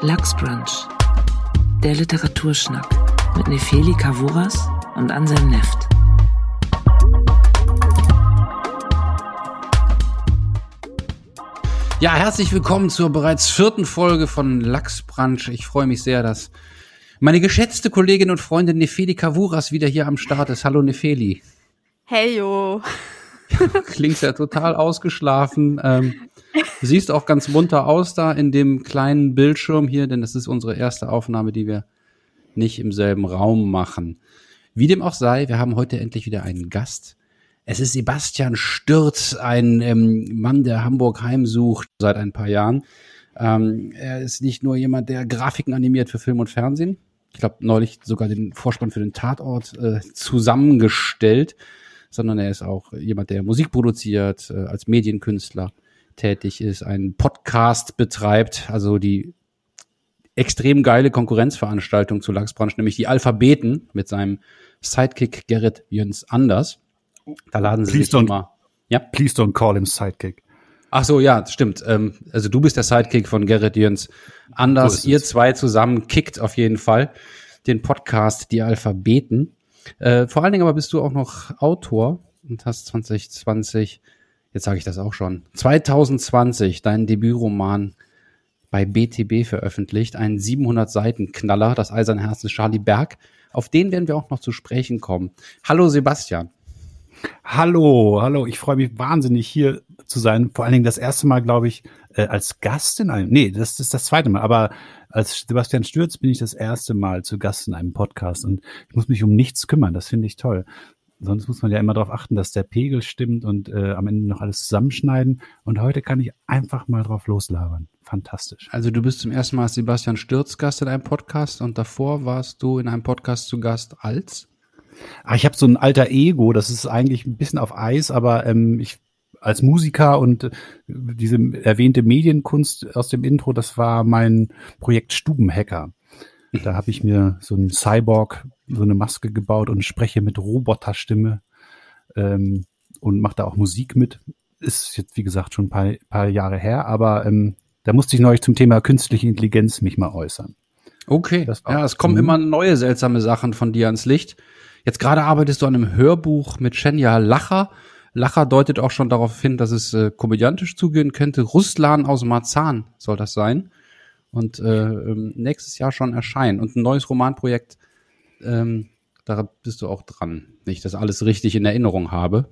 Lachsbrunch, der Literaturschnack mit Nefeli Kavuras und Anselm Neft. Ja, herzlich willkommen zur bereits vierten Folge von Lachsbrunch. Ich freue mich sehr, dass meine geschätzte Kollegin und Freundin Nefeli Kavuras wieder hier am Start ist. Hallo Nefeli. Hey yo. Klingt ja total ausgeschlafen. Ähm, siehst auch ganz munter aus da in dem kleinen Bildschirm hier, denn das ist unsere erste Aufnahme, die wir nicht im selben Raum machen. Wie dem auch sei, wir haben heute endlich wieder einen Gast. Es ist Sebastian Stürz, ein ähm, Mann, der Hamburg heimsucht seit ein paar Jahren. Ähm, er ist nicht nur jemand, der Grafiken animiert für Film und Fernsehen. Ich glaube, neulich sogar den Vorspann für den Tatort äh, zusammengestellt, sondern er ist auch jemand, der Musik produziert, äh, als Medienkünstler tätig ist, einen Podcast betreibt, also die extrem geile Konkurrenzveranstaltung zu Lachsbranche, nämlich die Alphabeten mit seinem Sidekick Gerrit Jöns Anders. Da laden sie please sich immer. Ja. Please don't call him Sidekick. Ach so, ja, stimmt. Ähm, also du bist der Sidekick von Gerrit Jöns Anders. So Ihr zwei zusammen kickt auf jeden Fall den Podcast Die Alphabeten. Äh, vor allen Dingen aber bist du auch noch Autor und hast 2020, jetzt sage ich das auch schon, 2020 deinen Debütroman bei BTB veröffentlicht, einen 700 Seiten Knaller, das Eiserne Herz des Charlie Berg. Auf den werden wir auch noch zu sprechen kommen. Hallo Sebastian. Hallo, hallo. Ich freue mich wahnsinnig hier zu sein. Vor allen Dingen das erste Mal, glaube ich, äh, als Gast in einem. Nee, das ist das zweite Mal. Aber als Sebastian Stürz bin ich das erste Mal zu Gast in einem Podcast und ich muss mich um nichts kümmern. Das finde ich toll. Sonst muss man ja immer darauf achten, dass der Pegel stimmt und äh, am Ende noch alles zusammenschneiden. Und heute kann ich einfach mal drauf loslabern. Fantastisch. Also du bist zum ersten Mal als Sebastian Stürz Gast in einem Podcast und davor warst du in einem Podcast zu Gast als? Ah, ich habe so ein alter Ego, das ist eigentlich ein bisschen auf Eis, aber ähm, ich als Musiker und äh, diese erwähnte Medienkunst aus dem Intro, das war mein Projekt Stubenhacker. Da habe ich mir so einen Cyborg, so eine Maske gebaut und spreche mit Roboterstimme ähm, und mache da auch Musik mit. Ist jetzt, wie gesagt, schon ein paar, paar Jahre her, aber ähm, da musste ich neulich zum Thema künstliche Intelligenz mich mal äußern. Okay. Ja, es kommen Mhm. immer neue seltsame Sachen von dir ans Licht. Jetzt gerade arbeitest du an einem Hörbuch mit Shenya Lacher. Lacher deutet auch schon darauf hin, dass es äh, komödiantisch zugehen könnte. Ruslan aus Marzahn soll das sein. Und äh, ähm, nächstes Jahr schon erscheinen. Und ein neues Romanprojekt, ähm, da bist du auch dran. Nicht, dass ich alles richtig in Erinnerung habe.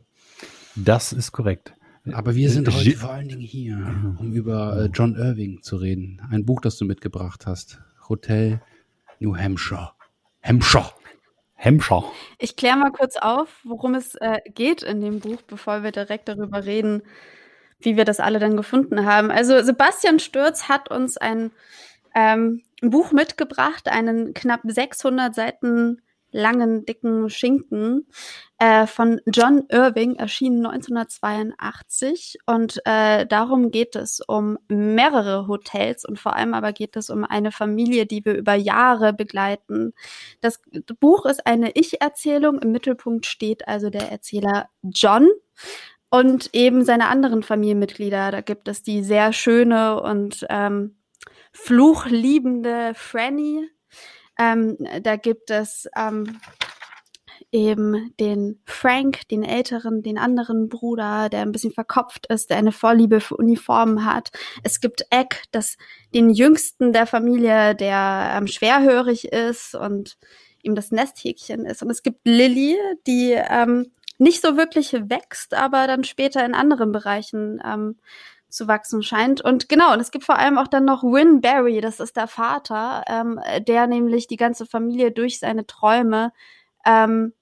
Das ist korrekt. Aber wir sind heute vor allen Dingen hier, um über äh, John Irving zu reden. Ein Buch, das du mitgebracht hast. Hotel New Hampshire. Hampshire. Hemmschau. Ich kläre mal kurz auf, worum es äh, geht in dem Buch, bevor wir direkt darüber reden, wie wir das alle dann gefunden haben. Also Sebastian Stürz hat uns ein, ähm, ein Buch mitgebracht, einen knapp 600 Seiten langen, dicken Schinken äh, von John Irving, erschienen 1982. Und äh, darum geht es um mehrere Hotels und vor allem aber geht es um eine Familie, die wir über Jahre begleiten. Das Buch ist eine Ich-Erzählung. Im Mittelpunkt steht also der Erzähler John und eben seine anderen Familienmitglieder. Da gibt es die sehr schöne und ähm, fluchliebende Franny. Ähm, da gibt es ähm, eben den Frank, den älteren, den anderen Bruder, der ein bisschen verkopft ist, der eine Vorliebe für Uniformen hat. Es gibt Egg, das den jüngsten der Familie, der ähm, schwerhörig ist und ihm das Nesthäkchen ist. Und es gibt Lilly, die ähm, nicht so wirklich wächst, aber dann später in anderen Bereichen ähm, zu wachsen scheint. Und genau, und es gibt vor allem auch dann noch Win Barry, das ist der Vater, ähm, der nämlich die ganze Familie durch seine Träume ähm,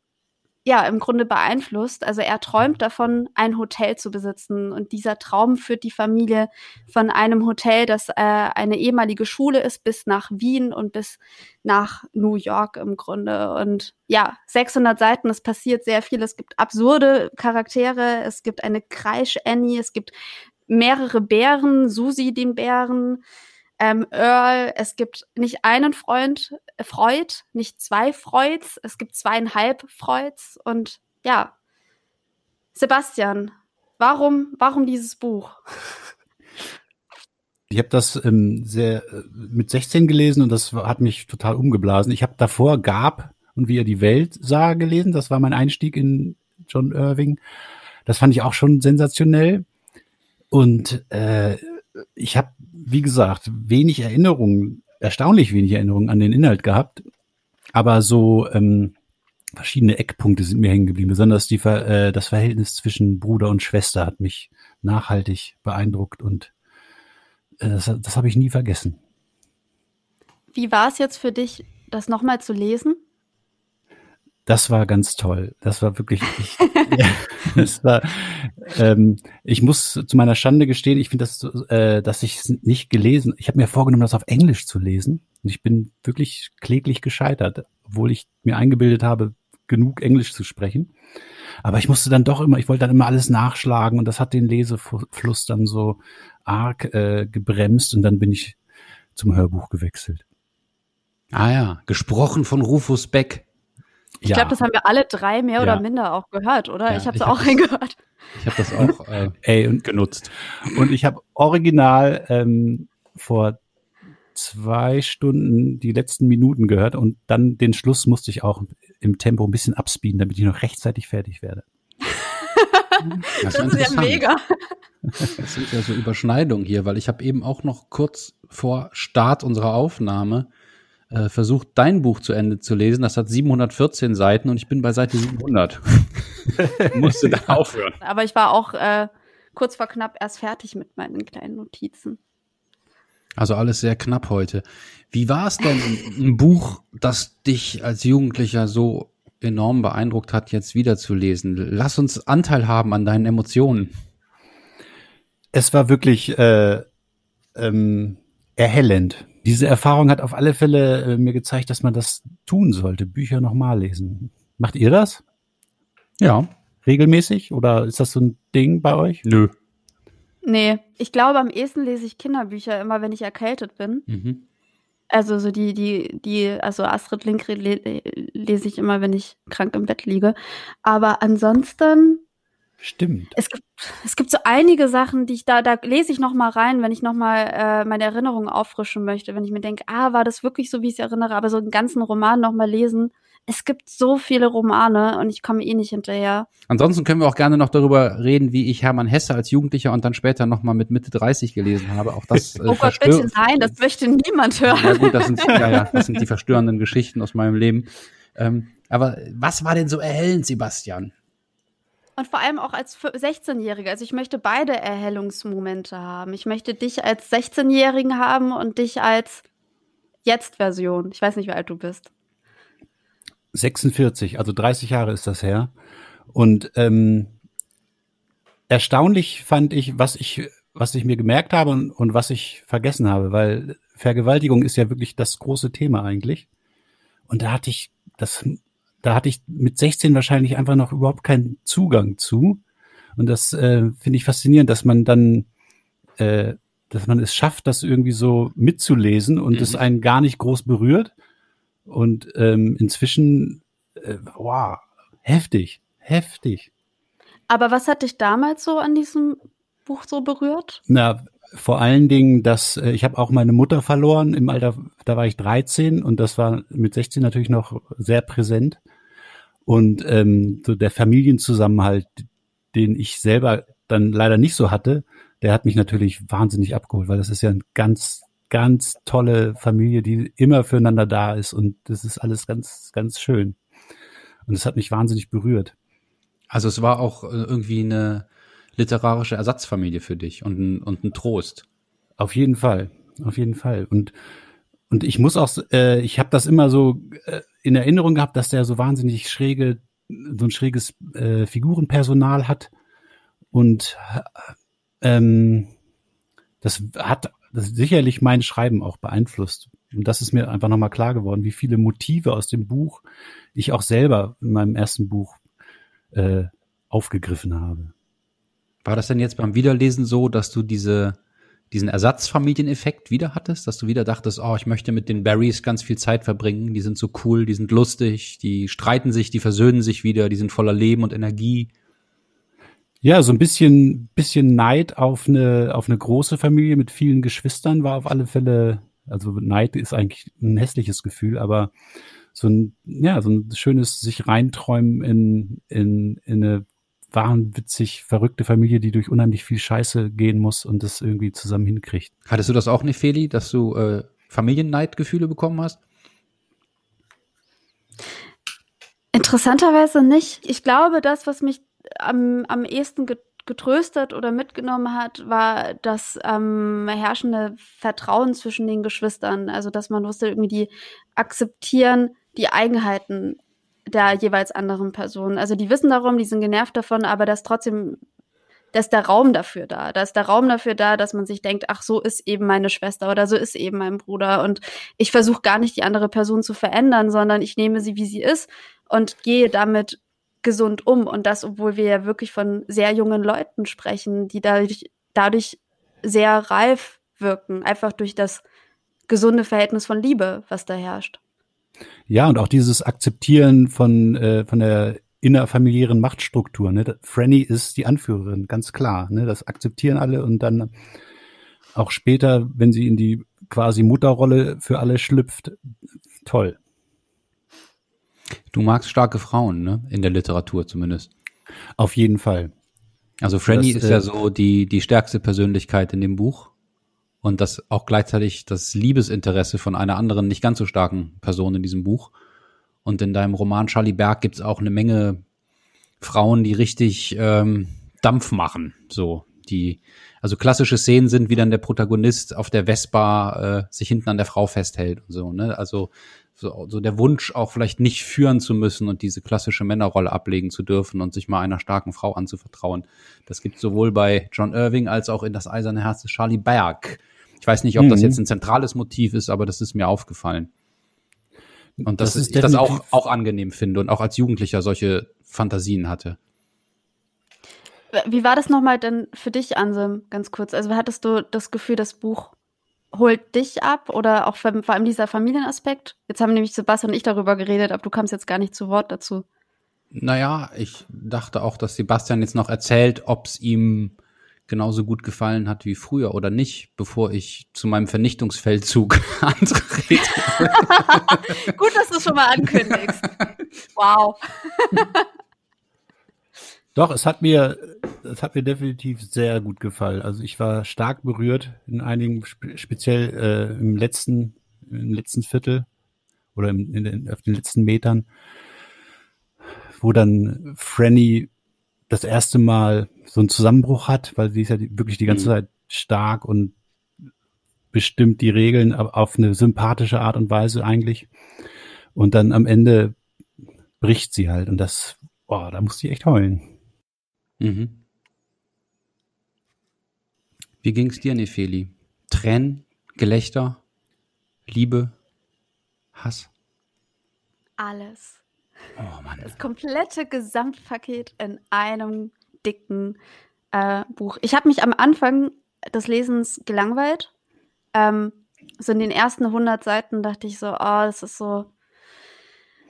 ja im Grunde beeinflusst. Also er träumt davon, ein Hotel zu besitzen. Und dieser Traum führt die Familie von einem Hotel, das äh, eine ehemalige Schule ist, bis nach Wien und bis nach New York im Grunde. Und ja, 600 Seiten, es passiert sehr viel. Es gibt absurde Charaktere, es gibt eine Kreisch-Annie, es gibt mehrere Bären, Susi den Bären, ähm, Earl, es gibt nicht einen Freund, Freud, nicht zwei Freuds, es gibt zweieinhalb Freuds und ja. Sebastian, warum, warum dieses Buch? Ich habe das ähm, sehr äh, mit 16 gelesen und das hat mich total umgeblasen. Ich habe davor Gab und wie er die Welt sah gelesen. Das war mein Einstieg in John Irving. Das fand ich auch schon sensationell. Und äh, ich habe, wie gesagt, wenig Erinnerungen, erstaunlich wenig Erinnerungen an den Inhalt gehabt. Aber so ähm, verschiedene Eckpunkte sind mir hängen geblieben. Besonders die, äh, das Verhältnis zwischen Bruder und Schwester hat mich nachhaltig beeindruckt und äh, das, das habe ich nie vergessen. Wie war es jetzt für dich, das nochmal zu lesen? Das war ganz toll. Das war wirklich, ich, ja, das war, ähm, ich muss zu meiner Schande gestehen, ich finde das, äh, dass ich es nicht gelesen, ich habe mir vorgenommen, das auf Englisch zu lesen und ich bin wirklich kläglich gescheitert, obwohl ich mir eingebildet habe, genug Englisch zu sprechen. Aber ich musste dann doch immer, ich wollte dann immer alles nachschlagen und das hat den Lesefluss dann so arg äh, gebremst und dann bin ich zum Hörbuch gewechselt. Ah ja, gesprochen von Rufus Beck. Ich ja. glaube, das haben wir alle drei mehr ja. oder minder auch gehört, oder? Ja, ich habe es auch reingehört. Ich habe das auch äh, Ey, und, genutzt. Und ich habe original ähm, vor zwei Stunden die letzten Minuten gehört und dann den Schluss musste ich auch im Tempo ein bisschen abspeeden, damit ich noch rechtzeitig fertig werde. das, das ist ja mega. Das sind ja so Überschneidungen hier, weil ich habe eben auch noch kurz vor Start unserer Aufnahme äh, versucht, dein Buch zu Ende zu lesen. Das hat 714 Seiten und ich bin bei Seite 700. Musste da aufhören. Aber ich war auch äh, kurz vor knapp erst fertig mit meinen kleinen Notizen. Also alles sehr knapp heute. Wie war es denn, ein Buch, das dich als Jugendlicher so enorm beeindruckt hat, jetzt wiederzulesen? Lass uns Anteil haben an deinen Emotionen. Es war wirklich äh, ähm, erhellend. Diese Erfahrung hat auf alle Fälle äh, mir gezeigt, dass man das tun sollte, Bücher nochmal lesen. Macht ihr das? Ja. Regelmäßig? Oder ist das so ein Ding bei euch? Nö. Nee, ich glaube, am ehesten lese ich Kinderbücher immer, wenn ich erkältet bin. Mhm. Also so die, die, die, also Astrid Lindgren lese ich immer, wenn ich krank im Bett liege. Aber ansonsten Stimmt. Es gibt, es gibt so einige Sachen, die ich da, da lese ich noch mal rein, wenn ich noch mal äh, meine Erinnerungen auffrischen möchte, wenn ich mir denke, ah, war das wirklich so, wie ich es erinnere, aber so einen ganzen Roman noch mal lesen. Es gibt so viele Romane und ich komme eh nicht hinterher. Ansonsten können wir auch gerne noch darüber reden, wie ich Hermann Hesse als Jugendlicher und dann später noch mal mit Mitte 30 gelesen habe. Auch das. Äh, oh Gott, bitte nein, das möchte niemand hören. Ja gut, das sind, ja, ja, das sind die verstörenden Geschichten aus meinem Leben. Ähm, aber was war denn so erhellend, Sebastian? Und vor allem auch als 16-Jährige. Also ich möchte beide Erhellungsmomente haben. Ich möchte dich als 16-Jährigen haben und dich als Jetzt-Version. Ich weiß nicht, wie alt du bist. 46, also 30 Jahre ist das her. Und ähm, erstaunlich fand ich, was ich, was ich mir gemerkt habe und, und was ich vergessen habe, weil Vergewaltigung ist ja wirklich das große Thema eigentlich. Und da hatte ich, das da hatte ich mit 16 wahrscheinlich einfach noch überhaupt keinen Zugang zu. Und das äh, finde ich faszinierend, dass man dann, äh, dass man es schafft, das irgendwie so mitzulesen und es mhm. einen gar nicht groß berührt. Und ähm, inzwischen, äh, wow, heftig, heftig. Aber was hat dich damals so an diesem Buch so berührt? Na, vor allen Dingen, dass äh, ich habe auch meine Mutter verloren im Alter, da war ich 13 und das war mit 16 natürlich noch sehr präsent. Und ähm, so der Familienzusammenhalt, den ich selber dann leider nicht so hatte, der hat mich natürlich wahnsinnig abgeholt, weil das ist ja eine ganz, ganz tolle Familie, die immer füreinander da ist und das ist alles ganz, ganz schön. Und es hat mich wahnsinnig berührt. Also es war auch äh, irgendwie eine literarische Ersatzfamilie für dich und ein, und ein Trost. Auf jeden Fall, auf jeden Fall. Und und ich muss auch, äh, ich habe das immer so äh, in Erinnerung gehabt, dass der so wahnsinnig schräge, so ein schräges äh, Figurenpersonal hat. Und ähm, das hat das sicherlich mein Schreiben auch beeinflusst. Und das ist mir einfach nochmal klar geworden, wie viele Motive aus dem Buch ich auch selber in meinem ersten Buch äh, aufgegriffen habe. War das denn jetzt beim Wiederlesen so, dass du diese diesen Ersatzfamilieneffekt wieder hattest, dass du wieder dachtest, oh, ich möchte mit den Barrys ganz viel Zeit verbringen, die sind so cool, die sind lustig, die streiten sich, die versöhnen sich wieder, die sind voller Leben und Energie. Ja, so ein bisschen, bisschen Neid auf eine, auf eine große Familie mit vielen Geschwistern war auf alle Fälle, also Neid ist eigentlich ein hässliches Gefühl, aber so ein, ja, so ein schönes sich reinträumen in, in, in eine wahnwitzig verrückte Familie, die durch unheimlich viel Scheiße gehen muss und das irgendwie zusammen hinkriegt. Hattest du das auch, Nefeli, dass du äh, Familienneidgefühle bekommen hast? Interessanterweise nicht. Ich glaube, das, was mich am, am ehesten getröstet oder mitgenommen hat, war das ähm, herrschende Vertrauen zwischen den Geschwistern. Also, dass man wusste, irgendwie die akzeptieren die Eigenheiten der jeweils anderen Person. Also die wissen darum, die sind genervt davon, aber dass trotzdem, da ist der Raum dafür da. Da ist der Raum dafür da, dass man sich denkt, ach, so ist eben meine Schwester oder so ist eben mein Bruder. Und ich versuche gar nicht die andere Person zu verändern, sondern ich nehme sie, wie sie ist und gehe damit gesund um. Und das, obwohl wir ja wirklich von sehr jungen Leuten sprechen, die dadurch, dadurch sehr reif wirken, einfach durch das gesunde Verhältnis von Liebe, was da herrscht. Ja, und auch dieses Akzeptieren von, äh, von der innerfamiliären Machtstruktur. Ne? Franny ist die Anführerin, ganz klar. Ne? Das akzeptieren alle und dann auch später, wenn sie in die quasi Mutterrolle für alle schlüpft, toll. Du magst starke Frauen, ne? In der Literatur zumindest. Auf jeden Fall. Also Franny das, ist ja äh, so die, die stärkste Persönlichkeit in dem Buch und das auch gleichzeitig das Liebesinteresse von einer anderen, nicht ganz so starken Person in diesem Buch. Und in deinem Roman Charlie Berg gibt es auch eine Menge Frauen, die richtig ähm, Dampf machen. So, die, also klassische Szenen sind, wie dann der Protagonist auf der Vespa äh, sich hinten an der Frau festhält und so, ne? Also so, so der Wunsch auch vielleicht nicht führen zu müssen und diese klassische Männerrolle ablegen zu dürfen und sich mal einer starken Frau anzuvertrauen. Das gibt sowohl bei John Irving als auch in das eiserne Herz des Charlie Berg. Ich weiß nicht, ob mhm. das jetzt ein zentrales Motiv ist, aber das ist mir aufgefallen. Und das, das ist ich das auch, auch angenehm finde und auch als Jugendlicher solche Fantasien hatte. Wie war das nochmal denn für dich, Ansem, ganz kurz? Also hattest du das Gefühl, das Buch holt dich ab oder auch vor allem dieser Familienaspekt? Jetzt haben nämlich Sebastian und ich darüber geredet, aber du kamst jetzt gar nicht zu Wort dazu. Naja, ich dachte auch, dass Sebastian jetzt noch erzählt, ob es ihm genauso gut gefallen hat wie früher oder nicht, bevor ich zu meinem Vernichtungsfeldzug antrete. gut, dass du es schon mal ankündigst. Wow. Doch, es hat mir, es hat mir definitiv sehr gut gefallen. Also ich war stark berührt in einigen, speziell äh, im letzten, im letzten Viertel oder im, in den, auf den letzten Metern, wo dann Franny das erste Mal so einen Zusammenbruch hat, weil sie ist ja wirklich die ganze mhm. Zeit stark und bestimmt die Regeln auf eine sympathische Art und Weise eigentlich. Und dann am Ende bricht sie halt und das, boah, da muss sie echt heulen. Mhm. Wie ging's dir, Nefeli? Tränen, Gelächter, Liebe, Hass? Alles. Oh Mann. Das komplette Gesamtpaket in einem dicken äh, Buch. Ich habe mich am Anfang des Lesens gelangweilt. Ähm, so in den ersten 100 Seiten dachte ich so, oh, das ist so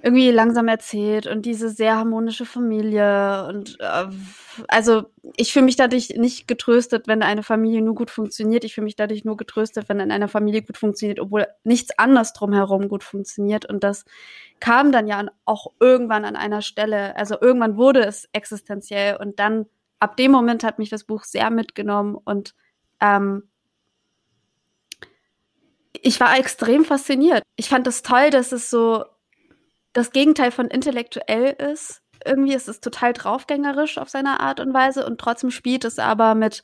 irgendwie langsam erzählt und diese sehr harmonische Familie und äh, also ich fühle mich dadurch nicht getröstet, wenn eine Familie nur gut funktioniert. Ich fühle mich dadurch nur getröstet, wenn in einer Familie gut funktioniert, obwohl nichts anderes drumherum gut funktioniert. Und das kam dann ja auch irgendwann an einer Stelle, also irgendwann wurde es existenziell und dann ab dem Moment hat mich das Buch sehr mitgenommen und ähm, ich war extrem fasziniert. Ich fand es das toll, dass es so das Gegenteil von intellektuell ist. Irgendwie ist es total draufgängerisch auf seine Art und Weise und trotzdem spielt es aber mit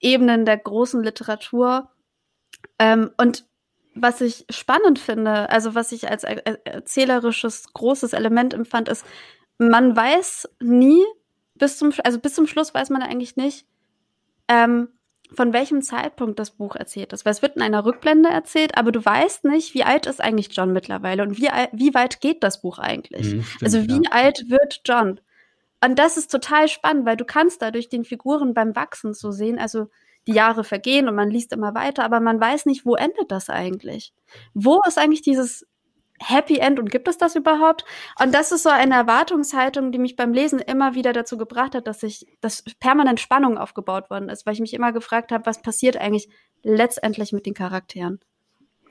Ebenen der großen Literatur. Ähm, und was ich spannend finde, also was ich als erzählerisches großes Element empfand, ist, man weiß nie bis zum, also bis zum Schluss weiß man eigentlich nicht, ähm, von welchem Zeitpunkt das Buch erzählt ist. Weil es wird in einer Rückblende erzählt, aber du weißt nicht, wie alt ist eigentlich John mittlerweile und wie, wie weit geht das Buch eigentlich. Mhm, stimmt, also wie ja. alt wird John? Und das ist total spannend, weil du kannst dadurch den Figuren beim Wachsen so sehen. Also die Jahre vergehen und man liest immer weiter, aber man weiß nicht, wo endet das eigentlich? Wo ist eigentlich dieses Happy End und gibt es das überhaupt? Und das ist so eine Erwartungshaltung, die mich beim Lesen immer wieder dazu gebracht hat, dass ich, dass permanent Spannung aufgebaut worden ist, weil ich mich immer gefragt habe, was passiert eigentlich letztendlich mit den Charakteren?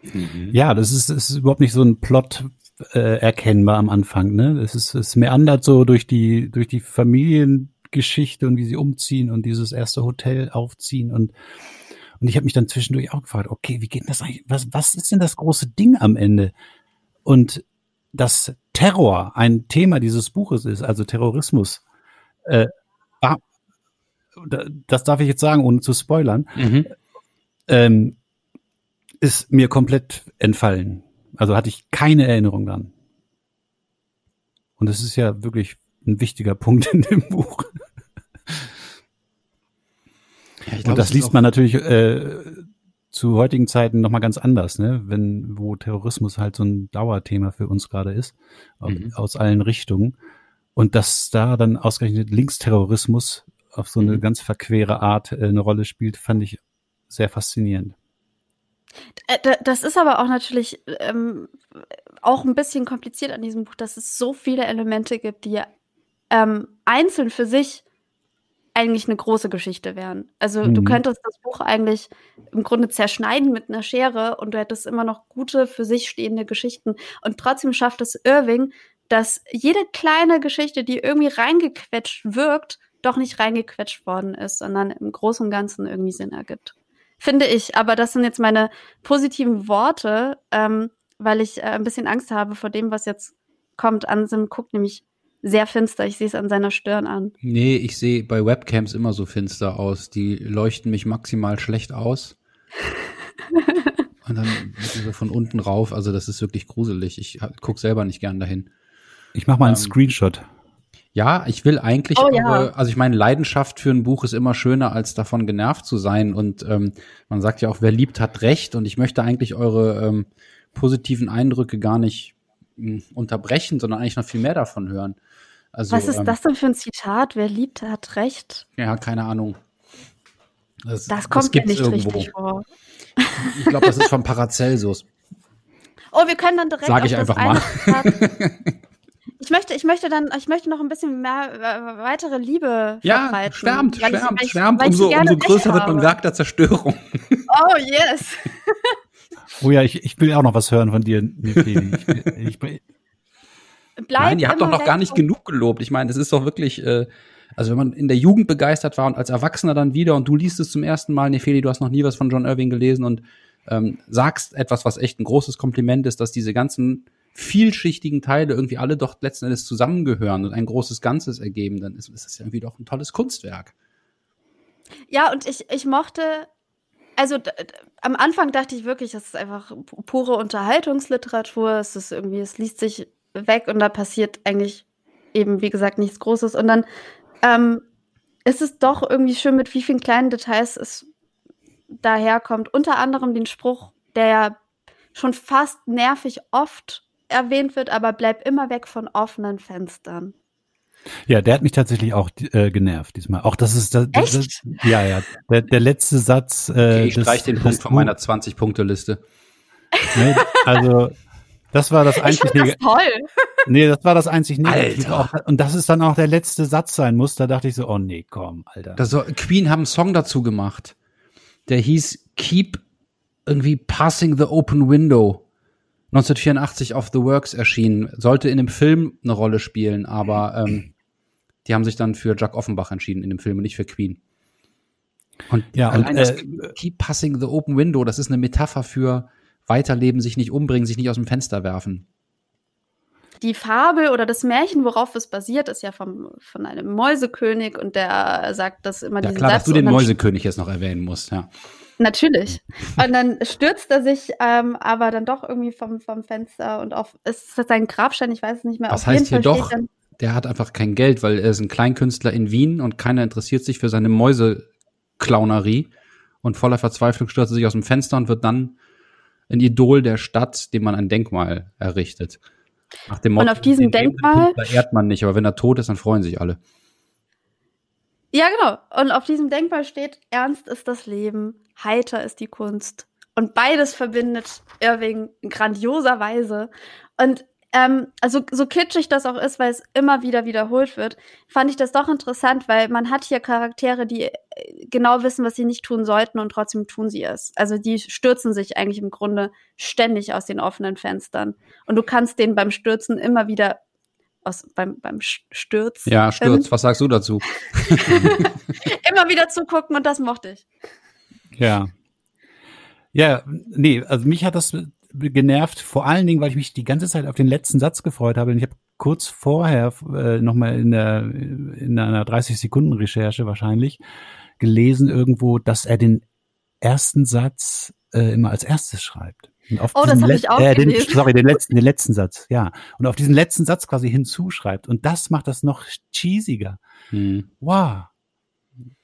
Mhm. Ja, das ist, ist überhaupt nicht so ein Plot äh, erkennbar am Anfang. Ne, es ist, es meandert so durch die durch die Familiengeschichte und wie sie umziehen und dieses erste Hotel aufziehen und und ich habe mich dann zwischendurch auch gefragt, okay, wie geht denn das eigentlich? Was was ist denn das große Ding am Ende? Und dass Terror ein Thema dieses Buches ist, also Terrorismus, äh, das darf ich jetzt sagen, ohne zu spoilern, mhm. ähm, ist mir komplett entfallen. Also hatte ich keine Erinnerung dran. Und das ist ja wirklich ein wichtiger Punkt in dem Buch. Ja, glaub, Und das, das liest man natürlich äh, zu heutigen Zeiten nochmal ganz anders, ne? Wenn, wo Terrorismus halt so ein Dauerthema für uns gerade ist, mhm. aus allen Richtungen. Und dass da dann ausgerechnet Linksterrorismus auf so eine mhm. ganz verquere Art äh, eine Rolle spielt, fand ich sehr faszinierend. Äh, das ist aber auch natürlich ähm, auch ein bisschen kompliziert an diesem Buch, dass es so viele Elemente gibt, die ähm, einzeln für sich eigentlich eine große Geschichte wären. Also mhm. du könntest das Buch eigentlich im Grunde zerschneiden mit einer Schere und du hättest immer noch gute für sich stehende Geschichten. Und trotzdem schafft es Irving, dass jede kleine Geschichte, die irgendwie reingequetscht wirkt, doch nicht reingequetscht worden ist, sondern im Großen und Ganzen irgendwie Sinn ergibt finde ich. Aber das sind jetzt meine positiven Worte, ähm, weil ich äh, ein bisschen Angst habe vor dem, was jetzt kommt. Ansim guckt nämlich sehr finster. Ich sehe es an seiner Stirn an. Nee, ich sehe bei Webcams immer so finster aus. Die leuchten mich maximal schlecht aus. Und dann so von unten rauf. Also das ist wirklich gruselig. Ich gucke selber nicht gern dahin. Ich mache mal einen ähm, Screenshot. Ja, ich will eigentlich, oh, ja. also ich meine, Leidenschaft für ein Buch ist immer schöner, als davon genervt zu sein. Und ähm, man sagt ja auch, wer liebt, hat Recht. Und ich möchte eigentlich eure ähm, positiven Eindrücke gar nicht mh, hm, unterbrechen, sondern eigentlich noch viel mehr davon hören. Also, Was ist ähm, das denn für ein Zitat? Wer liebt, hat Recht? Ja, keine Ahnung. Das, das kommt mir nicht irgendwo. richtig vor. Ich glaube, das ist von Paracelsus. Oh, wir können dann direkt Sag ich einfach mal. Ich möchte, ich möchte dann, ich möchte noch ein bisschen mehr äh, weitere Liebe ja, verbreiten. Schwärmt, schwärmt, ich, schwärmt, umso, umso größer wird man Werk der Zerstörung. Oh yes. oh ja, ich, ich will auch noch was hören von dir, Nefeli. Ich, ich, Nein, ihr habt doch noch gar nicht genug gelobt. Ich meine, das ist doch wirklich, äh, also wenn man in der Jugend begeistert war und als Erwachsener dann wieder und du liest es zum ersten Mal, Nefeli, du hast noch nie was von John Irving gelesen und ähm, sagst etwas, was echt ein großes Kompliment ist, dass diese ganzen vielschichtigen Teile irgendwie alle doch letzten Endes zusammengehören und ein großes Ganzes ergeben, dann ist, ist das ja irgendwie doch ein tolles Kunstwerk. Ja, und ich, ich mochte, also am Anfang dachte ich wirklich, das ist einfach pure Unterhaltungsliteratur, es ist irgendwie, es liest sich weg und da passiert eigentlich eben, wie gesagt, nichts Großes. Und dann ähm, ist es doch irgendwie schön, mit wie vielen kleinen Details es daherkommt. Unter anderem den Spruch, der ja schon fast nervig oft erwähnt wird, aber bleib immer weg von offenen Fenstern. Ja, der hat mich tatsächlich auch äh, genervt diesmal. Auch das ist das, das, das ja ja der, der letzte Satz. Äh, okay, ich streich den Punkt von meiner 20 Punkte Liste. Nee, also das war das einzig ich das toll. Nee, das war das einzig Negative. Und das ist dann auch der letzte Satz sein muss. Da dachte ich so, oh nee, komm, Alter. Das so, Queen haben einen Song dazu gemacht. Der hieß Keep irgendwie Passing the Open Window. 1984 auf The Works erschienen, sollte in dem Film eine Rolle spielen, aber ähm, die haben sich dann für Jack Offenbach entschieden in dem Film und nicht für Queen. Und ja, allein und, äh, das Keep Passing the Open Window, das ist eine Metapher für Weiterleben, sich nicht umbringen, sich nicht aus dem Fenster werfen. Die Fabel oder das Märchen, worauf es basiert, ist ja vom, von einem Mäusekönig und der sagt das immer ja, klar, Satz. dass du den Mäusekönig jetzt noch erwähnen musst, ja. Natürlich. Und dann stürzt er sich ähm, aber dann doch irgendwie vom, vom Fenster und auf, ist das sein Grabstein? Ich weiß es nicht mehr. Was auf heißt hier doch? Der hat einfach kein Geld, weil er ist ein Kleinkünstler in Wien und keiner interessiert sich für seine Mäuseklaunerie. Und voller Verzweiflung stürzt er sich aus dem Fenster und wird dann ein Idol der Stadt, dem man ein Denkmal errichtet. Nach dem Motto, und auf diesem Denkmal ehrt man nicht, aber wenn er tot ist, dann freuen sich alle. Ja, genau. Und auf diesem Denkmal steht, ernst ist das Leben, heiter ist die Kunst Und beides verbindet Irving in grandioser Weise. Und ähm, also so kitschig das auch ist, weil es immer wieder wiederholt wird, fand ich das doch interessant, weil man hat hier Charaktere, die äh, genau wissen, was sie nicht tun sollten und trotzdem tun sie es. Also die stürzen sich eigentlich im Grunde ständig aus den offenen Fenstern. Und du kannst denen beim Stürzen immer wieder aus, beim, beim Stürz. Ja, Stürz, was sagst du dazu? immer wieder zugucken und das mochte ich. Ja. Ja, nee, also mich hat das genervt, vor allen Dingen, weil ich mich die ganze Zeit auf den letzten Satz gefreut habe. Und ich habe kurz vorher äh, nochmal in, der, in einer 30-Sekunden-Recherche wahrscheinlich gelesen irgendwo, dass er den ersten Satz äh, immer als erstes schreibt. oh, das habe ich auch äh, den, Sorry, den letzten, den letzten Satz, ja. Und auf diesen letzten Satz quasi hinzuschreibt. Und das macht das noch cheesiger. Hm. Wow.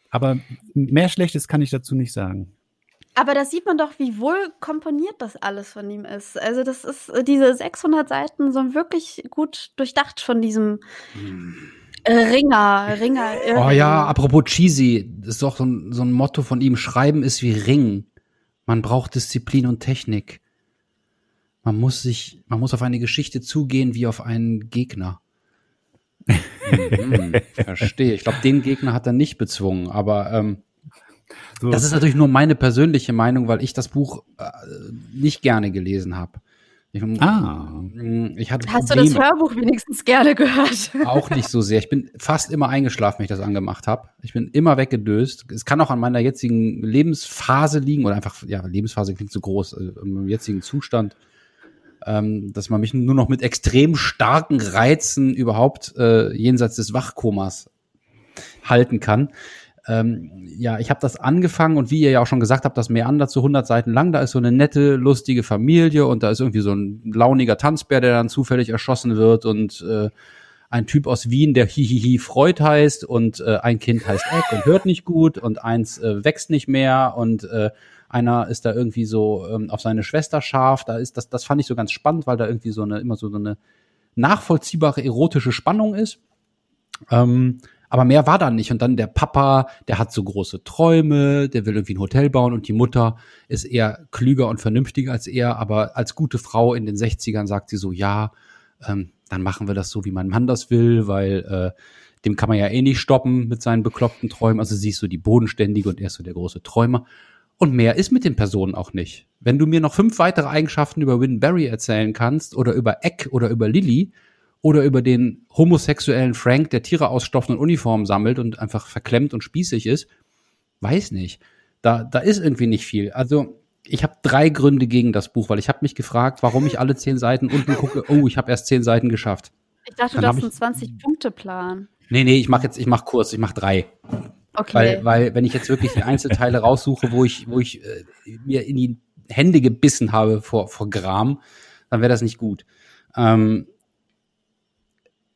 Aber mehr Schlechtes kann ich dazu nicht sagen. Aber da sieht man doch, wie wohl komponiert das alles von ihm ist. Also das ist äh, diese 600 Seiten so wirklich gut durchdacht von diesem Ringer, Ringer. Oh ja, apropos cheesy, das ist doch so ein, so ein Motto von ihm. Schreiben ist wie Ring. Man braucht Disziplin und Technik. Man muss sich, man muss auf eine Geschichte zugehen wie auf einen Gegner. mhm, verstehe. Ich glaube, den Gegner hat er nicht bezwungen, aber ähm, so. Das ist natürlich nur meine persönliche Meinung, weil ich das Buch äh, nicht gerne gelesen habe. Ich, ah. Mm, ich hatte Hast Probleme. du das Hörbuch wenigstens gerne gehört? Auch nicht so sehr. Ich bin fast immer eingeschlafen, wenn ich das angemacht habe. Ich bin immer weggedöst. Es kann auch an meiner jetzigen Lebensphase liegen oder einfach, ja, Lebensphase klingt so groß, also im jetzigen Zustand, ähm, dass man mich nur noch mit extrem starken Reizen überhaupt äh, jenseits des Wachkomas halten kann ähm, ja, ich habe das angefangen und wie ihr ja auch schon gesagt habt, das Meander zu 100 Seiten lang, da ist so eine nette, lustige Familie und da ist irgendwie so ein launiger Tanzbär, der dann zufällig erschossen wird und äh, ein Typ aus Wien, der Hihihi Freud heißt und äh, ein Kind heißt Eck und hört nicht gut und eins äh, wächst nicht mehr und äh, einer ist da irgendwie so ähm, auf seine Schwester scharf. Da ist das, das fand ich so ganz spannend, weil da irgendwie so eine immer so, so eine nachvollziehbare erotische Spannung ist. Ähm, aber mehr war da nicht. Und dann der Papa, der hat so große Träume, der will irgendwie ein Hotel bauen und die Mutter ist eher klüger und vernünftiger als er. Aber als gute Frau in den 60ern sagt sie so, ja, ähm, dann machen wir das so, wie mein Mann das will, weil äh, dem kann man ja eh nicht stoppen mit seinen bekloppten Träumen. Also sie ist so die Bodenständige und er ist so der große Träumer. Und mehr ist mit den Personen auch nicht. Wenn du mir noch fünf weitere Eigenschaften über Win Barry erzählen kannst oder über Eck oder über Lily, oder über den homosexuellen Frank, der Tiere aus Stoffen und Uniformen sammelt und einfach verklemmt und spießig ist, weiß nicht. Da, da ist irgendwie nicht viel. Also ich habe drei Gründe gegen das Buch, weil ich habe mich gefragt, warum ich alle zehn Seiten unten gucke. Oh, ich habe erst zehn Seiten geschafft. Ich dachte, du hast einen 20-Punkte-Plan. Nee, nee, ich mache jetzt, ich mache kurz, ich mache drei. Okay. Weil, weil, wenn ich jetzt wirklich die Einzelteile raussuche, wo ich, wo ich äh, mir in die Hände gebissen habe vor, vor Gram, dann wäre das nicht gut. Ähm,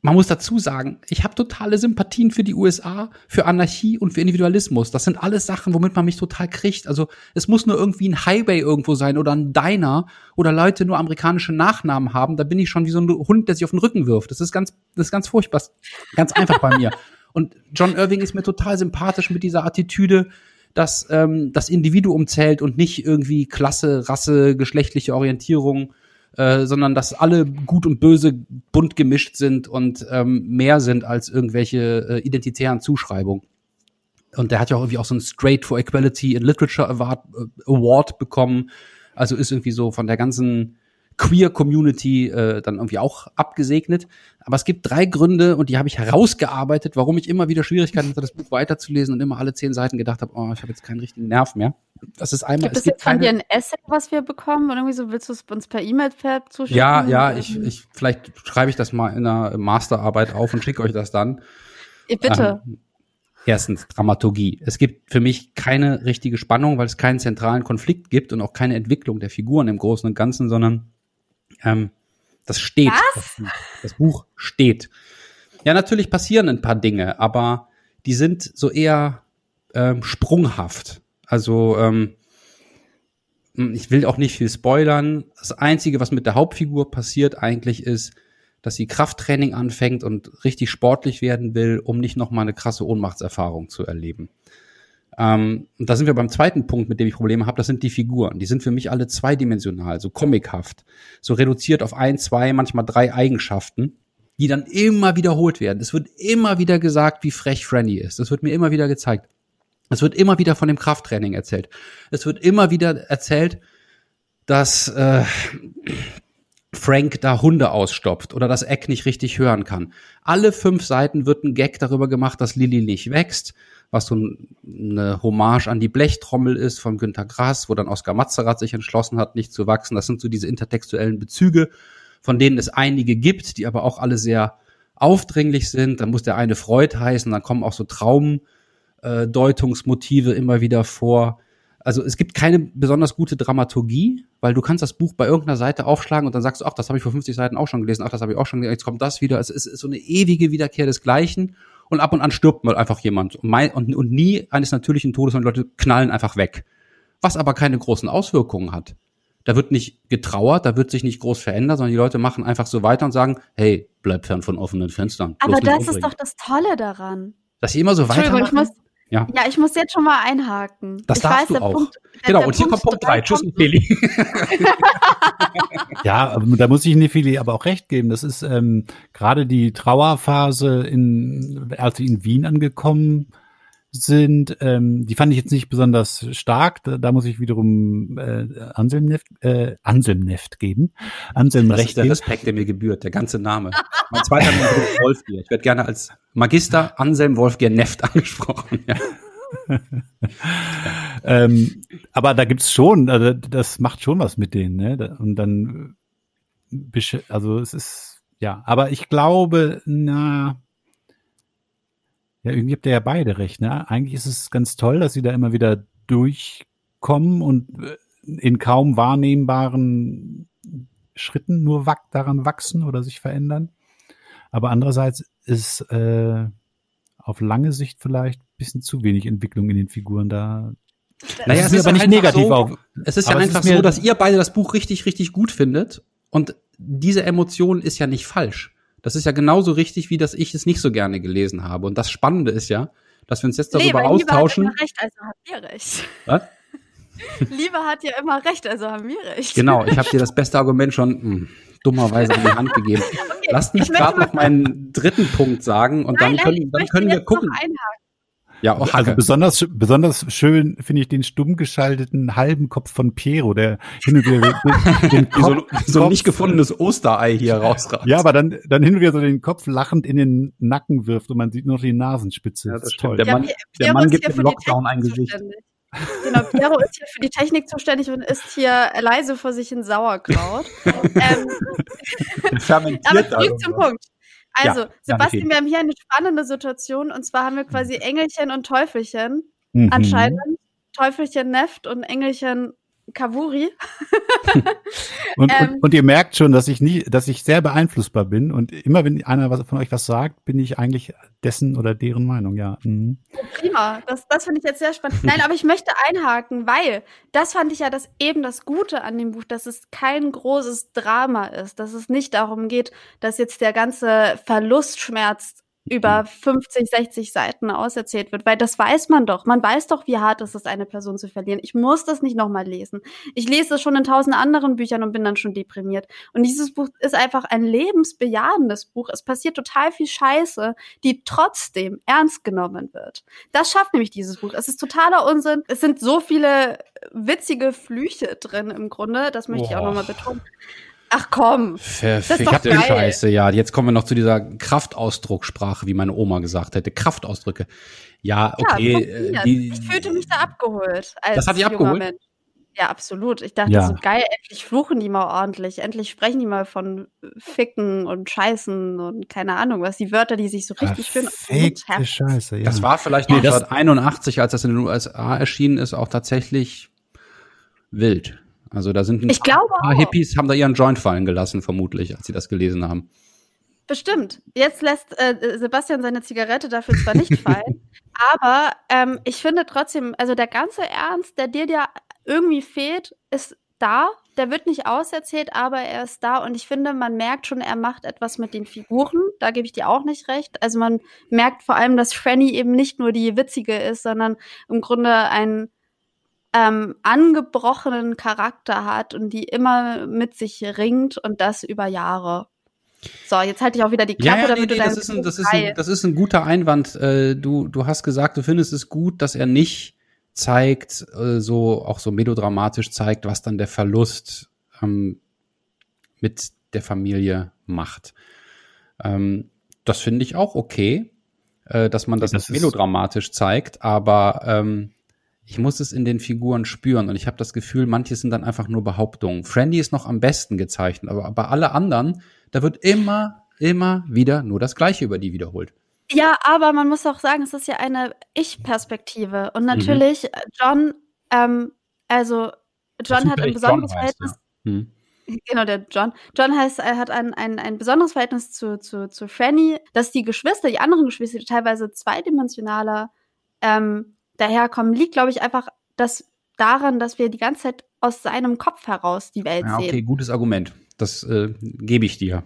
man muss dazu sagen, ich habe totale Sympathien für die USA, für Anarchie und für Individualismus. Das sind alles Sachen, womit man mich total kriegt. Also es muss nur irgendwie ein Highway irgendwo sein oder ein Diner oder Leute nur amerikanische Nachnamen haben. Da bin ich schon wie so ein Hund, der sich auf den Rücken wirft. Das ist ganz, das ist ganz furchtbar, ganz einfach bei mir. Und John Irving ist mir total sympathisch mit dieser Attitüde, dass ähm, das Individuum zählt und nicht irgendwie Klasse, Rasse, geschlechtliche Orientierung äh, sondern dass alle gut und böse bunt gemischt sind und ähm, mehr sind als irgendwelche äh, identitären Zuschreibungen. Und der hat ja auch irgendwie auch so ein Straight for Equality in Literature Award, äh, Award bekommen. Also ist irgendwie so von der ganzen Queer Community äh, dann irgendwie auch abgesegnet. Aber es gibt drei Gründe und die habe ich herausgearbeitet, warum ich immer wieder Schwierigkeiten hatte, das Buch weiterzulesen und immer alle zehn Seiten gedacht habe, oh, ich habe jetzt keinen richtigen Nerv mehr. Das ist einmal. Gibt es, es gibt jetzt von dir ein Essay, was wir bekommen? Oder irgendwie so willst du es uns per E-Mail zuschicken? Ja, ja, ich, ich vielleicht schreibe ich das mal in einer Masterarbeit auf und schicke euch das dann. Bitte. Ähm, Erstens, Dramaturgie. Es gibt für mich keine richtige Spannung, weil es keinen zentralen Konflikt gibt und auch keine Entwicklung der Figuren im Großen und Ganzen, sondern ähm, das steht. Was? Das, das Buch steht. Ja, natürlich passieren ein paar Dinge, aber die sind so eher ähm, sprunghaft. Also ähm, ich will auch nicht viel spoilern. Das Einzige, was mit der Hauptfigur passiert eigentlich ist, dass sie Krafttraining anfängt und richtig sportlich werden will, um nicht noch mal eine krasse Ohnmachtserfahrung zu erleben. Ähm, und da sind wir beim zweiten Punkt, mit dem ich Probleme habe, das sind die Figuren. Die sind für mich alle zweidimensional, so comichaft, so reduziert auf ein, zwei, manchmal drei Eigenschaften, die dann immer wiederholt werden. Es wird immer wieder gesagt, wie frech Franny ist. Das wird mir immer wieder gezeigt. Es wird immer wieder von dem Krafttraining erzählt. Es wird immer wieder erzählt, dass äh, Frank da Hunde ausstopft oder das Eck nicht richtig hören kann. Alle fünf Seiten wird ein Gag darüber gemacht, dass Lilly nicht wächst, was so eine Hommage an die Blechtrommel ist von Günter Grass, wo dann Oskar Matzerath sich entschlossen hat, nicht zu wachsen. Das sind so diese intertextuellen Bezüge, von denen es einige gibt, die aber auch alle sehr aufdringlich sind. Dann muss der eine Freud heißen, dann kommen auch so Traumdeutungsmotive immer wieder vor. Also es gibt keine besonders gute Dramaturgie, weil du kannst das Buch bei irgendeiner Seite aufschlagen und dann sagst du, ach, das habe ich vor 50 Seiten auch schon gelesen, ach, das habe ich auch schon gelesen, jetzt kommt das wieder. Es ist, ist so eine ewige Wiederkehr des Gleichen und ab und an stirbt mal einfach jemand. Und, mein, und, und nie eines natürlichen Todes, sondern Leute knallen einfach weg. Was aber keine großen Auswirkungen hat. Da wird nicht getrauert, da wird sich nicht groß verändert, sondern die Leute machen einfach so weiter und sagen, hey, bleib fern von offenen Fenstern. Aber das ist doch das Tolle daran. Dass sie immer so weitermachen. Ja. ja, ich muss jetzt schon mal einhaken. Das ich darfst weiß, du auch. Punkt, genau, und hier Punkt kommt Punkt 3. Tschüss, Nefeli. ja, da muss ich Nefeli aber auch recht geben. Das ist ähm, gerade die Trauerphase, in, als sie in Wien angekommen sind, ähm, die fand ich jetzt nicht besonders stark. Da, da muss ich wiederum äh, Anselm Neft, äh, Anselm Neft geben. Anselm das Recht ist der geben. Respekt, der mir gebührt, der ganze Name. Mein zweiter Name ist Wolfgier. Ich werde gerne als Magister Anselm Wolfgier Neft angesprochen. Ja. ähm, aber da gibt's schon, also das macht schon was mit denen, ne? Und dann, also es ist, ja, aber ich glaube, na, ja, irgendwie habt ihr ja beide recht, ne? Eigentlich ist es ganz toll, dass sie da immer wieder durchkommen und äh, in kaum wahrnehmbaren Schritten nur daran wachsen oder sich verändern. Aber andererseits ist äh, auf lange Sicht vielleicht ein bisschen zu wenig Entwicklung in den Figuren da. Naja, es ist aber nicht negativ so, auf. Es ist ja einfach ist so, dass ihr beide das Buch richtig, richtig gut findet und diese Emotion ist ja nicht falsch. Das ist ja genauso richtig, wie dass ich es nicht so gerne gelesen habe. Und das Spannende ist ja, dass wir uns jetzt darüber nee, austauschen. Lieber hat immer recht, also habt ihr recht. Was? Lieber hat ja immer recht, also haben wir recht. Genau, ich habe dir das beste Argument schon mh, hm, dummerweise in die Hand gegeben. Okay, Lasst mich gerade noch meinen dritten Punkt sagen und nein, dann können, dann können wir gucken. Ja, auch also besonders besonders schön finde ich den stumm geschalteten halben Kopf von Piero, der hin und wieder den, den Kopf, so, so ein nicht gefundenes Osterei hier rausragt. Ja, aber dann dann hin und wieder so den Kopf lachend in den Nacken wirft und man sieht nur die Nasenspitze. Ja, das, das ist toll. Der Mann, ja, der Mann gibt dem Lockdown ein Gesicht. Genau, Piero ist hier für die Technik zuständig und ist hier leise vor sich in Sauerkraut. ähm, Fermentiert aber zurück zum Punkt. Also, ja, Sebastian, wir haben hier eine spannende Situation und zwar haben wir quasi Engelchen und Teufelchen. Mhm. Anscheinend Teufelchen Neft und Engelchen Kavuri. und, ähm, und, und, ihr merkt schon, dass ich nie, dass ich sehr beeinflussbar bin und immer wenn einer was, von euch was sagt, bin ich eigentlich dessen oder deren Meinung, ja. Mhm. Prima, das, das finde ich jetzt sehr spannend. Nein, aber ich möchte einhaken, weil das fand ich ja das eben das Gute an dem Buch, dass es kein großes Drama ist, dass es nicht darum geht, dass jetzt der ganze Verlustschmerz über 50, mhm. 60 Seiten auserzählt wird, weil das weiß man doch. Man weiß doch, wie hart es ist, eine Person zu verlieren. Ich muss das nicht nochmal lesen. Ich lese es schon in tausend anderen Büchern und bin dann schon deprimiert. Und dieses Buch ist einfach ein lebensbejahendes Buch. Es passiert total viel Scheiße, die trotzdem ernst genommen wird. Das schafft nämlich dieses Buch. Es ist totaler Unsinn. Es sind so viele witzige Flüche drin im Grunde. Das möchte Boah. ich auch nochmal betonen. Ach komm. Verfickte Scheiße, ja. Jetzt kommen wir noch zu dieser Kraftausdruckssprache, wie meine Oma gesagt hätte. Kraftausdrücke. Ja, okay. Ja, äh, die, ich fühlte mich da abgeholt. das hat dich abgeholt? Mensch. Ja, absolut. Ich dachte ja. so, geil, endlich fluchen die mal ordentlich. Endlich sprechen die mal von Ficken und Scheißen und keine Ahnung was. Die Wörter, die sich so richtig schön Scheiße, ja. Das war vielleicht nee, 1981, als das in den USA erschienen ist, auch tatsächlich wild. Also da sind ein ich paar auch. Hippies, haben da ihren Joint fallen gelassen, vermutlich, als sie das gelesen haben. Bestimmt. Jetzt lässt äh, Sebastian seine Zigarette dafür zwar nicht fallen, aber ähm, ich finde trotzdem, also der ganze Ernst, der dir ja irgendwie fehlt, ist da, der wird nicht auserzählt, aber er ist da und ich finde, man merkt schon, er macht etwas mit den Figuren. Da gebe ich dir auch nicht recht. Also man merkt vor allem, dass Franny eben nicht nur die witzige ist, sondern im Grunde einen ähm, angebrochenen Charakter hat und die immer mit sich ringt und das über Jahre. So, jetzt halte ich auch wieder die Klappe, ja, ja, damit nee, du nee, das, ist ein, das, ist ein, das ist ein guter Einwand. Äh, du, du hast gesagt, du findest es gut, dass er nicht zeigt, äh, so auch so melodramatisch zeigt, was dann der Verlust ähm, mit der Familie macht. Ähm, das finde ich auch okay, äh, dass man das, Das melodramatisch zeigt, aber ähm, ich muss es in den Figuren spüren und ich habe das Gefühl, manche sind dann einfach nur Behauptungen. Frandy ist noch am besten gezeichnet, aber bei alle anderen, da wird immer, immer wieder nur das Gleiche über die wiederholt. Ja, aber man muss auch sagen, es ist ja eine Ich-Perspektive. Und Mhm. natürlich, äh, John, ähm, also John hat ein besonderes Verhältnis. Hm. Genau, der John. John heißt, er hat ein, ein, ein besonderes Verhältnis zu, zu, zu Franny, dass die Geschwister, die anderen Geschwister, die teilweise zweidimensionaler ähm, daherkommen, liegt, glaube ich, einfach das daran, dass wir die ganze Zeit aus seinem Kopf heraus die Welt Ja, okay, sehen. gutes Argument. Das äh, gebe ich dir.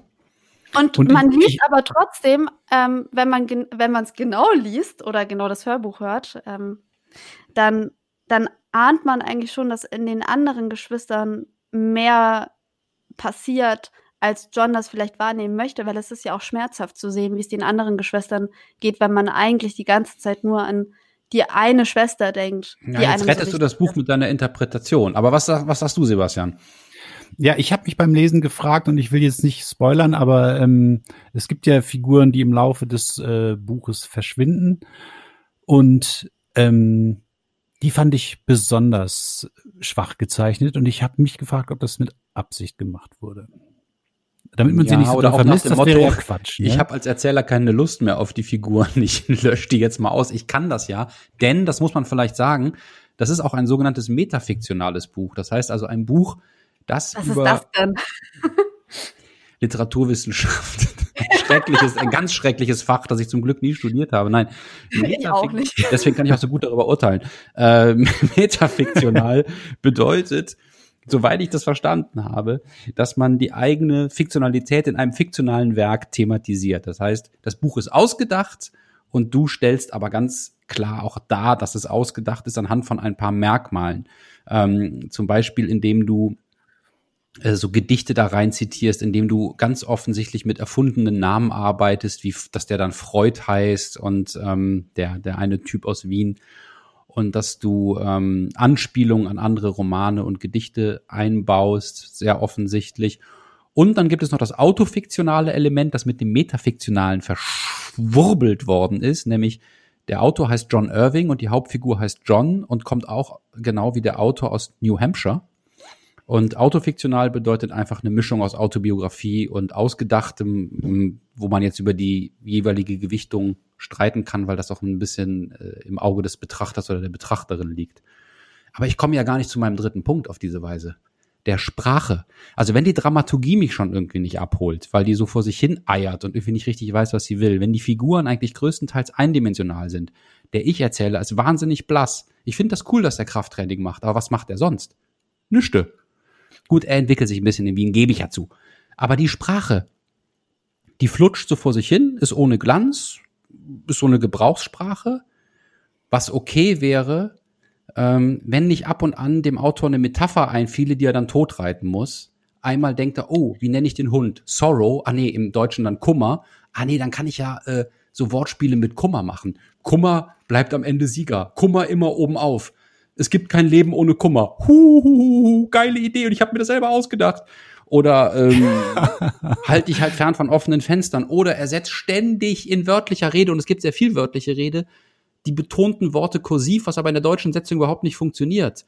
Und, Und man liest aber trotzdem, ähm, wenn man gen- wenn man es genau liest oder genau das Hörbuch hört, ähm, dann dann ahnt man eigentlich schon, dass in den anderen Geschwistern mehr passiert, als John das vielleicht wahrnehmen möchte, weil es ist ja auch schmerzhaft zu sehen, wie es den anderen Geschwistern geht, wenn man eigentlich die ganze Zeit nur an die eine Schwester denkt. die Ja, jetzt einem so rettest du das Buch mit deiner Interpretation. Aber was, was sagst du, Sebastian? Ja, ich habe mich beim Lesen gefragt und ich will jetzt nicht spoilern, aber ähm, es gibt ja Figuren, die im Laufe des äh, Buches verschwinden und ähm, die fand ich besonders schwach gezeichnet und ich habe mich gefragt, ob das mit Absicht gemacht wurde. Damit man sie Ja, nicht so oder doll auch nach vermisst, dem das wäre Motto, ja Quatsch. Ne? Ich habe als Erzähler keine Lust mehr auf die Figuren. Ich lösche die jetzt mal aus. Ich kann das ja, denn das muss man vielleicht sagen. Das ist auch ein sogenanntes metafiktionales Buch. Das heißt also ein Buch, das Was ist über das denn? Literaturwissenschaft, ein schreckliches, ein ganz schreckliches Fach, das ich zum Glück nie studiert habe. Nein, Ich auch nicht. Deswegen kann ich auch so gut darüber urteilen. Ähm, metafiktional bedeutet, soweit ich das verstanden habe, dass man die eigene Fiktionalität in einem fiktionalen Werk thematisiert. Das heißt, das Buch ist ausgedacht und du stellst aber ganz klar auch dar, dass es ausgedacht ist anhand von ein paar Merkmalen. Ähm, zum Beispiel, indem du äh, so Gedichte da rein zitierst, indem du ganz offensichtlich mit erfundenen Namen arbeitest, wie dass der dann Freud heißt und ähm, der der eine Typ aus Wien und dass du ähm, Anspielungen an andere Romane und Gedichte einbaust, sehr offensichtlich. Und dann gibt es noch das autofiktionale Element, das mit dem metafiktionalen verschwurbelt worden ist, nämlich der Autor heißt John Irving und die Hauptfigur heißt John und kommt auch genau wie der Autor aus New Hampshire. Und autofiktional bedeutet einfach eine Mischung aus Autobiografie und ausgedachtem, wo man jetzt über die jeweilige Gewichtung streiten kann, weil das auch ein bisschen äh, im Auge des Betrachters oder der Betrachterin liegt. Aber ich komme ja gar nicht zu meinem dritten Punkt auf diese Weise. Der Sprache. Also wenn die Dramaturgie mich schon irgendwie nicht abholt, weil die so vor sich hin eiert und irgendwie nicht richtig weiß, was sie will, wenn die Figuren eigentlich größtenteils eindimensional sind, der ich erzähle, ist wahnsinnig blass. Ich finde das cool, dass er Krafttraining macht, aber was macht er sonst? Nüchte. Gut, er entwickelt sich ein bisschen in Wien, gebe ich ja zu. Aber die Sprache, die flutscht so vor sich hin, ist ohne Glanz, ist so eine Gebrauchssprache, was okay wäre, ähm, wenn nicht ab und an dem Autor eine Metapher einfiele, die er dann totreiten muss. Einmal denkt er, oh, wie nenne ich den Hund? Sorrow, ah nee, im Deutschen dann Kummer. Ah nee, dann kann ich ja äh, so Wortspiele mit Kummer machen. Kummer bleibt am Ende Sieger. Kummer immer oben auf. Es gibt kein Leben ohne Kummer. Huhuhu, geile Idee und ich habe mir das selber ausgedacht. Oder ähm, halt dich halt fern von offenen Fenstern. Oder ersetzt ständig in wörtlicher Rede, und es gibt sehr viel wörtliche Rede, die betonten Worte kursiv, was aber in der deutschen Setzung überhaupt nicht funktioniert.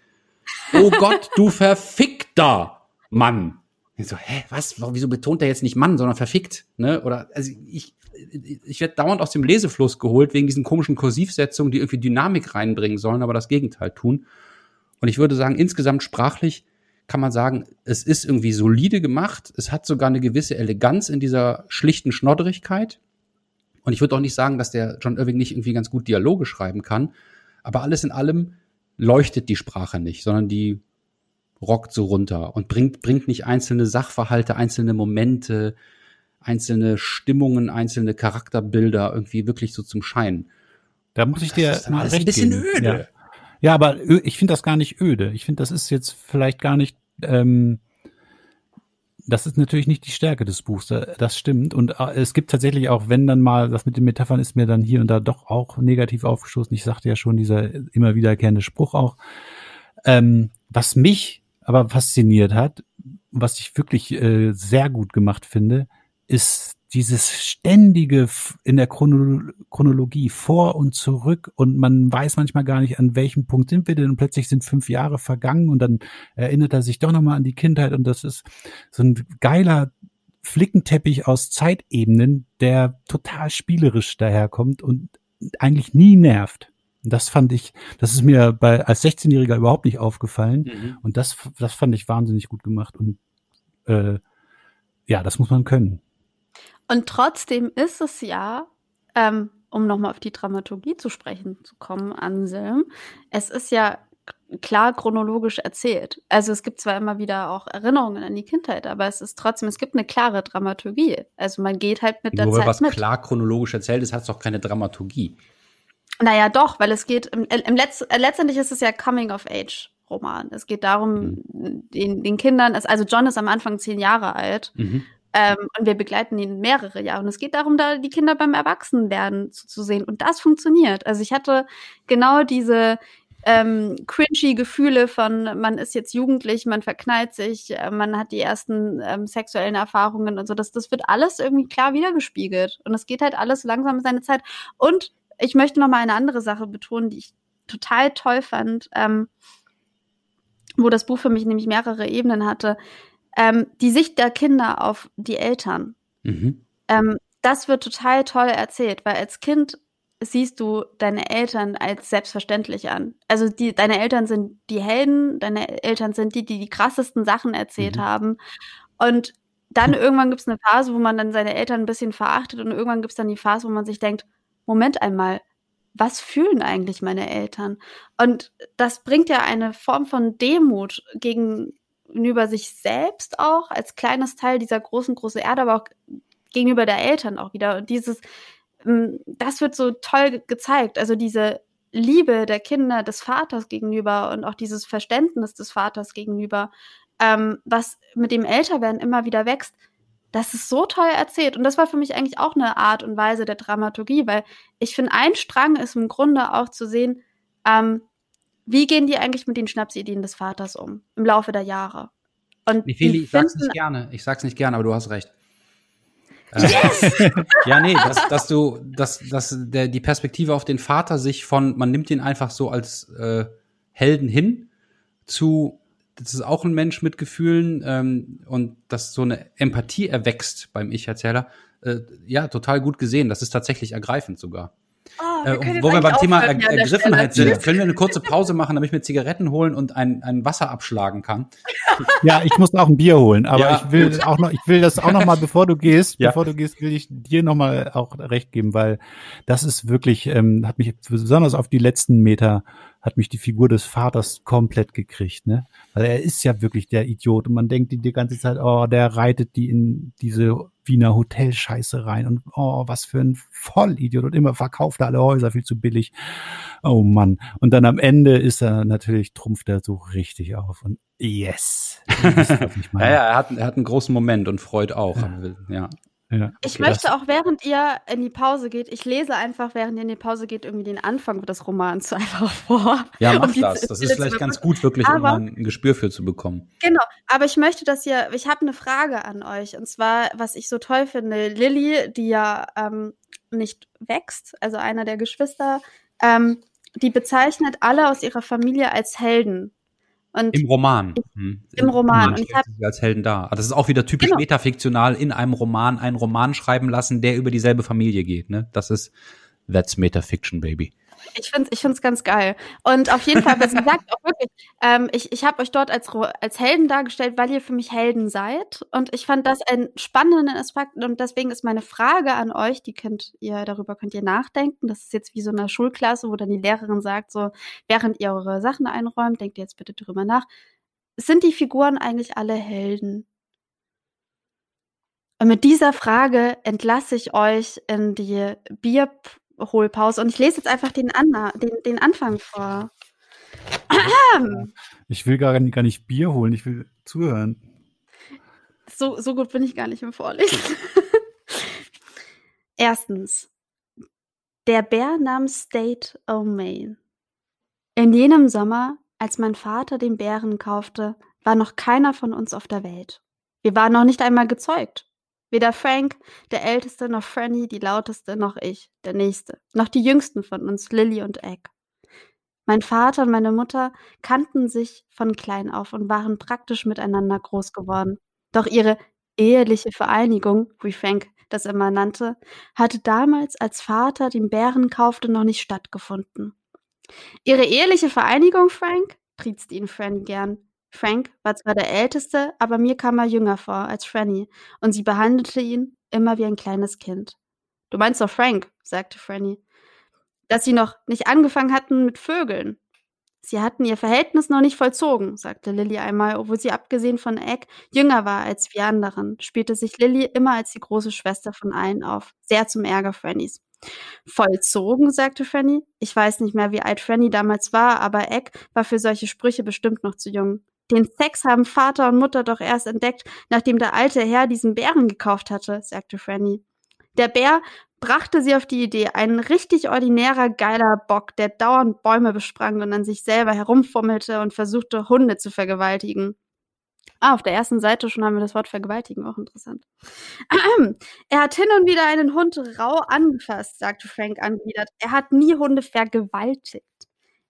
Oh Gott, du verfickter Mann. Ich so, hä, was? Wieso betont er jetzt nicht Mann, sondern verfickt? Ne? Oder also ich, ich werde dauernd aus dem Lesefluss geholt wegen diesen komischen Kursivsetzungen, die irgendwie Dynamik reinbringen sollen, aber das Gegenteil tun. Und ich würde sagen, insgesamt sprachlich kann man sagen, es ist irgendwie solide gemacht. Es hat sogar eine gewisse Eleganz in dieser schlichten Schnodderigkeit. Und ich würde auch nicht sagen, dass der John Irving nicht irgendwie ganz gut Dialoge schreiben kann. Aber alles in allem leuchtet die Sprache nicht, sondern die rockt so runter und bringt, bringt nicht einzelne Sachverhalte, einzelne Momente, einzelne Stimmungen, einzelne Charakterbilder irgendwie wirklich so zum Schein. Da muss ich dir das ist dann mal alles ein bisschen geben. öde. Ja. aber ich finde das gar nicht öde. Ich finde, das ist jetzt vielleicht gar nicht, ähm, das ist natürlich nicht die Stärke des Buchs, da- das stimmt. Und äh, es gibt tatsächlich auch, wenn dann mal, das mit den Metaphern ist mir dann hier und da doch auch negativ aufgestoßen. Ich sagte ja schon, dieser immer wiederkehrende Spruch auch. Ähm, was mich aber fasziniert hat, was ich wirklich äh, sehr gut gemacht finde, ist dieses ständige in der Chrono Chronologie vor und zurück und man weiß manchmal gar nicht, an welchem Punkt sind wir denn und plötzlich sind fünf Jahre vergangen und dann erinnert er sich doch nochmal an die Kindheit und das ist so ein geiler Flickenteppich aus Zeitebenen, der total spielerisch daherkommt und eigentlich nie nervt. Und das fand ich, das ist mir bei, als 16-Jähriger überhaupt nicht aufgefallen. Mhm. Und das, das fand ich wahnsinnig gut gemacht. Und äh, ja, das muss man können. Und trotzdem ist es ja, ähm, um nochmal auf die Dramaturgie zu sprechen zu kommen, Anselm, es ist ja klar chronologisch erzählt. Also es gibt zwar immer wieder auch Erinnerungen an die Kindheit, aber es ist trotzdem, es gibt eine klare Dramaturgie. Also man geht halt mit der Nur Zeit was mit. klar chronologisch erzählt ist, hat es doch keine Dramaturgie. Naja, doch, weil es geht, im, im Letz, äh, letztendlich ist es ja Coming-of-Age-Roman. Es geht darum, den, den Kindern, also John ist am Anfang zehn Jahre alt Mhm. Ähm, und wir begleiten ihn mehrere Jahre. Und es geht darum, da die Kinder beim Erwachsenwerden zu, zu sehen. Und das funktioniert. Also ich hatte genau diese ähm, cringy Gefühle von, man ist jetzt jugendlich, man verknallt sich, äh, man hat die ersten ähm, sexuellen Erfahrungen und so. Das, das wird alles irgendwie klar wiedergespiegelt. Und es geht halt alles langsam in seine Zeit. Und ich möchte noch mal eine andere Sache betonen, die ich total toll fand, ähm, wo das Buch für mich nämlich mehrere Ebenen hatte. Ähm, die Sicht der Kinder auf die Eltern. Mhm. Ähm, das wird total toll erzählt, weil als Kind siehst du deine Eltern als selbstverständlich an. Also die, deine Eltern sind die Helden, deine Eltern sind die, die die krassesten Sachen erzählt Mhm. haben. Und dann irgendwann gibt es eine Phase, wo man dann seine Eltern ein bisschen verachtet und irgendwann gibt es dann die Phase, wo man sich denkt, Moment einmal, was fühlen eigentlich meine Eltern? Und das bringt ja eine Form von Demut gegenüber sich selbst auch als kleines Teil dieser großen, großen Erde, aber auch gegenüber der Eltern auch wieder. Und dieses, ähm, das wird so toll ge- gezeigt. Also diese Liebe der Kinder des Vaters gegenüber und auch dieses Verständnis des Vaters gegenüber, ähm, was mit dem Älterwerden immer wieder wächst, das ist so toll erzählt. Und das war für mich eigentlich auch eine Art und Weise der Dramaturgie, weil ich finde, ein Strang ist im Grunde auch zu sehen, ähm, wie gehen die eigentlich mit den Schnapsideen des Vaters um im Laufe der Jahre. Und Nefeli, die ich sag's nicht gerne. Ich sag's nicht gerne, aber du hast recht. Äh, ja, nee, dass, dass du, dass, dass der, die Perspektive auf den Vater sich von, man nimmt ihn einfach so als äh, Helden hin, zu, das ist auch ein Mensch mit Gefühlen ähm, und dass so eine Empathie erwächst beim Ich-Erzähler, äh, ja, total gut gesehen. Das ist tatsächlich ergreifend sogar. Äh, wo wir beim Thema er Ergriffenheit sind, können wir eine kurze Pause machen, damit ich mir Zigaretten holen und ein, ein Wasser abschlagen kann. Ja, ich muss auch ein Bier holen, aber Ja, ich will auch noch, ich will das auch noch mal, bevor du gehst, Ja. bevor du gehst, will ich dir noch mal auch recht geben, weil das ist wirklich, ähm, hat mich besonders auf die letzten Meter hat mich die Figur des Vaters komplett gekriegt, ne? Weil er ist ja wirklich der Idiot und man denkt die, die ganze Zeit, oh, der reitet die in diese Wiener Hotelscheiße rein und oh, was für ein Vollidiot und immer verkauft er alle Häuser viel zu billig. Oh Mann. Und dann am Ende ist er natürlich, trumpft er so richtig auf und yes. Wisst. Ja, ja, er hat, er hat einen großen Moment und Freud auch. Ja. Ja. Ich Okay, möchte auch, während ihr in die Pause geht, ich lese einfach, während ihr in die Pause geht, irgendwie den Anfang des Romans einfach vor. Ja, Um mach das. Das ist vielleicht ganz gut, wirklich, um Aber- mal ein Gespür für zu bekommen. Genau, aber ich möchte, dass ihr, ich habe eine Frage an euch. Und zwar, was ich so toll finde, Lilly, die ja ähm, nicht wächst, also einer der Geschwister, ähm, die bezeichnet alle aus ihrer Familie als Helden. Und Im Roman. Hm. Im Roman. Und ich hab- als Helden dar. Ah, Das ist auch wieder typisch Genau. metafiktional in einem Roman einen Roman schreiben lassen, der über dieselbe Familie geht. Ne? Das ist That's Metafiction, baby. Ich finde es ich find's ganz geil. Und auf jeden Fall, was sie sagt, auch wirklich, ähm, ich, ich habe euch dort als, als Helden dargestellt, weil ihr für mich Helden seid. Und ich fand das einen spannenden Aspekt. Und deswegen ist meine Frage an euch, die könnt ihr, darüber könnt ihr nachdenken. Das ist jetzt wie so eine Schulklasse, wo dann die Lehrerin sagt, so, während ihr eure Sachen einräumt, denkt ihr jetzt bitte drüber nach. sind die Figuren eigentlich alle Helden? Und mit dieser Frage entlasse ich euch in die Bierholpause und ich lese jetzt einfach den, Anna, den, den Anfang vor. Ich will gar nicht, gar nicht Bier holen, ich will zuhören. So, so gut bin ich gar nicht im Vorlesen. Erstens. Der Bär namens State O'Main. In jenem Sommer, als mein Vater den Bären kaufte, war noch keiner von uns auf der Welt. Wir waren noch nicht einmal gezeugt. Weder Frank, der Älteste, noch Franny, die Lauteste, noch ich, der Nächste, noch die Jüngsten von uns, Lily und Egg. Mein Vater und meine Mutter kannten sich von klein auf und waren praktisch miteinander groß geworden. Doch ihre eheliche Vereinigung, wie Frank das immer nannte, hatte damals, als Vater den Bären kaufte, noch nicht stattgefunden. Ihre eheliche Vereinigung, Frank? triezt ihn Franny gern. Frank war zwar der Älteste, aber mir kam er jünger vor als Franny und sie behandelte ihn immer wie ein kleines Kind. Du meinst doch Frank, sagte Franny. Dass sie noch nicht angefangen hatten mit Vögeln. Sie hatten ihr Verhältnis noch nicht vollzogen, sagte Lilly einmal, obwohl sie abgesehen von Egg jünger war als wir anderen, spielte sich Lilly immer als die große Schwester von allen auf, sehr zum Ärger Frannys. Vollzogen, sagte Franny. Ich weiß nicht mehr, wie alt Franny damals war, aber Egg war für solche Sprüche bestimmt noch zu jung. Den Sex haben Vater und Mutter doch erst entdeckt, nachdem der alte Herr diesen Bären gekauft hatte, sagte Franny. Der Bär brachte sie auf die Idee, ein richtig ordinärer, geiler Bock, der dauernd Bäume besprang und an sich selber herumfummelte und versuchte, Hunde zu vergewaltigen. Ah, auf der ersten Seite schon haben wir das Wort vergewaltigen, auch interessant. Er hat hin und wieder einen Hund rau angefasst, sagte Frank angewidert. Er hat nie Hunde vergewaltigt.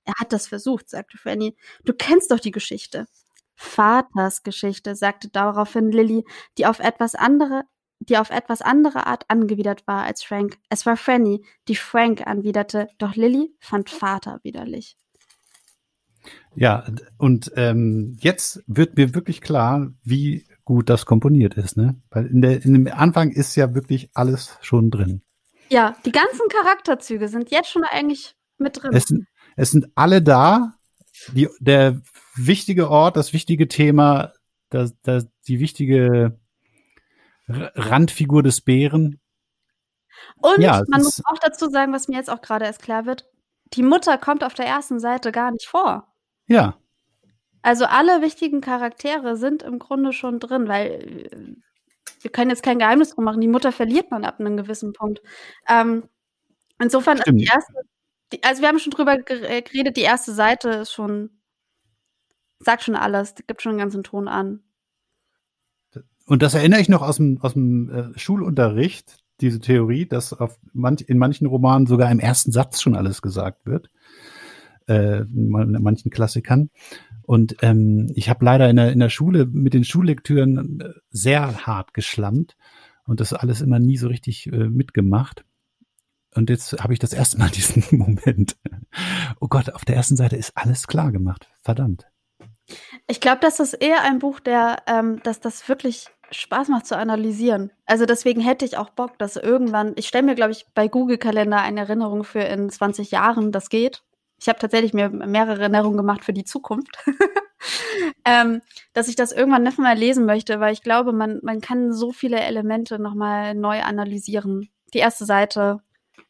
Er hat das versucht, sagte Fanny. Du kennst doch die Geschichte. Vaters Geschichte, sagte daraufhin Lilly, die auf etwas andere, die auf etwas andere Art angewidert war als Frank. Es war Fanny, die Frank anwiderte, doch Lilly fand Vater widerlich. Ja, und ähm, jetzt wird mir wirklich klar, wie gut das komponiert ist, ne? Weil in, der, in dem Anfang ist ja wirklich alles schon drin. Ja, die ganzen Charakterzüge sind jetzt schon eigentlich mit drin. Es, es sind alle da. Die, der wichtige Ort, das wichtige Thema, das, das, die wichtige Randfigur des Bären. Und ja, man muss auch dazu sagen, was mir jetzt auch gerade erst klar wird, die Mutter kommt auf der ersten Seite gar nicht vor. Ja. Also alle wichtigen Charaktere sind im Grunde schon drin, weil äh, wir können jetzt kein Geheimnis drum machen, die Mutter verliert man ab einem gewissen Punkt. Ähm, insofern ist die erste, die, also wir haben schon drüber äh, geredet, die erste Seite ist schon, sagt schon alles, gibt schon einen ganzen Ton an. Und das erinnere ich noch aus dem, aus dem äh, Schulunterricht, diese Theorie, dass auf manch, in manchen Romanen sogar im ersten Satz schon alles gesagt wird. Äh, in manchen Klassikern. Und ähm, ich habe leider in der, in der Schule mit den Schullektüren äh, sehr hart geschlammt und das alles immer nie so richtig äh, mitgemacht. Und jetzt habe ich das erste Mal diesen Moment. Oh Gott, auf der ersten Seite ist alles klar gemacht. Verdammt. Ich glaube, das ist eher ein Buch, der, ähm, dass das wirklich Spaß macht zu analysieren. Also deswegen hätte ich auch Bock, dass irgendwann, ich stelle mir, glaube ich, bei Google Kalender eine Erinnerung für in 20 Jahren, das geht. Ich habe tatsächlich mir mehrere Erinnerungen gemacht für die Zukunft. ähm, dass ich das irgendwann nicht mehr lesen möchte, weil ich glaube, man, man kann so viele Elemente nochmal neu analysieren. Die erste Seite,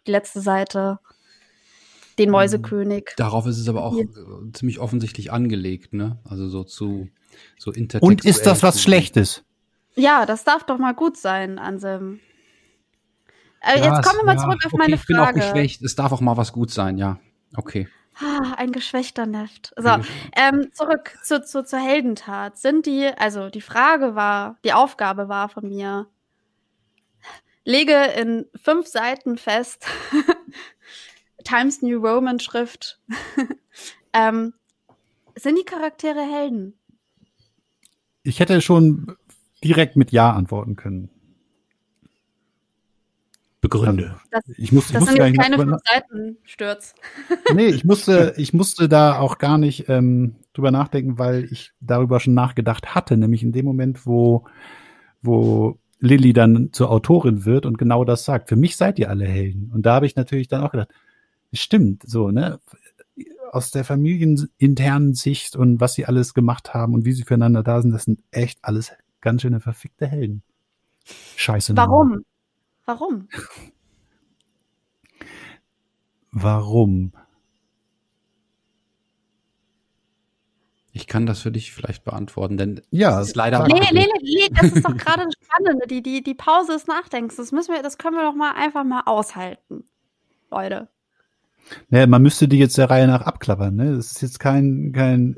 die letzte Seite, den mhm. Mäusekönig. Darauf ist es aber auch Hier. Ziemlich offensichtlich angelegt, ne? Also so zu so Und ist das was Schlechtes? Ja, das darf doch mal gut sein, Anselm. Äh, ja, jetzt kommen wir mal ja, zurück auf okay, meine ich Frage. Ich bin auch geschwächt. Es darf auch mal was gut sein, ja. Okay. Ah, ein geschwächter Neft. So, ähm, zurück zu, zu, zur Heldentat. Sind die, also die Frage war, die Aufgabe war von mir, lege in fünf Seiten fest, Times New Roman Schrift, ähm, sind die Charaktere Helden? Ich hätte schon direkt mit Ja antworten können. Begründe. Das, ich muss, das ich sind keine fünf Seiten Stürz. Nee, ich musste, ich musste da auch gar nicht ähm, drüber nachdenken, weil ich darüber schon nachgedacht hatte, nämlich in dem Moment, wo, wo Lilly dann zur Autorin wird und genau das sagt. Für mich seid ihr alle Helden. Und da habe ich natürlich dann auch gedacht, stimmt, so, ne? aus der familieninternen Sicht und was sie alles gemacht haben und wie sie füreinander da sind, das sind echt alles ganz schöne verfickte Helden. Scheiße. Warum? Warum? Warum? Ich kann das für dich vielleicht beantworten, denn Ja, es ist leider Nee, nee, nee, nee, das ist doch gerade das Spannende. Die, die, die Pause des Nachdenkens. Das müssen wir, das können wir doch mal einfach mal aushalten. Leute. Naja, man müsste die jetzt der Reihe nach abklappern. Ne? Das ist jetzt kein, kein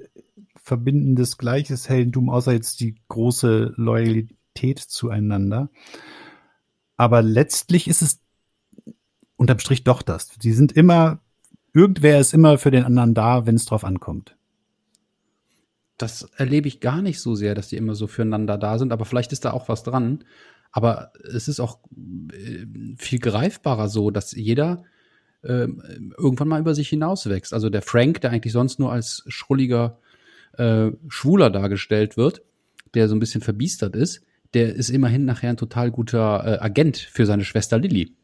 verbindendes gleiches Heldentum, außer jetzt die große Loyalität zueinander. Aber letztlich ist es unterm Strich doch das. Die sind immer, irgendwer ist immer für den anderen da, wenn es drauf ankommt. Das erlebe ich gar nicht so sehr, dass die immer so füreinander da sind, aber vielleicht ist da auch was dran. Aber es ist auch äh, viel greifbarer so, dass jeder ähm, irgendwann mal über sich hinauswächst. Also der Frank, der eigentlich sonst nur als schrulliger äh, Schwuler dargestellt wird, der so ein bisschen verbiestert ist, der ist immerhin nachher ein total guter äh, Agent für seine Schwester Lilly.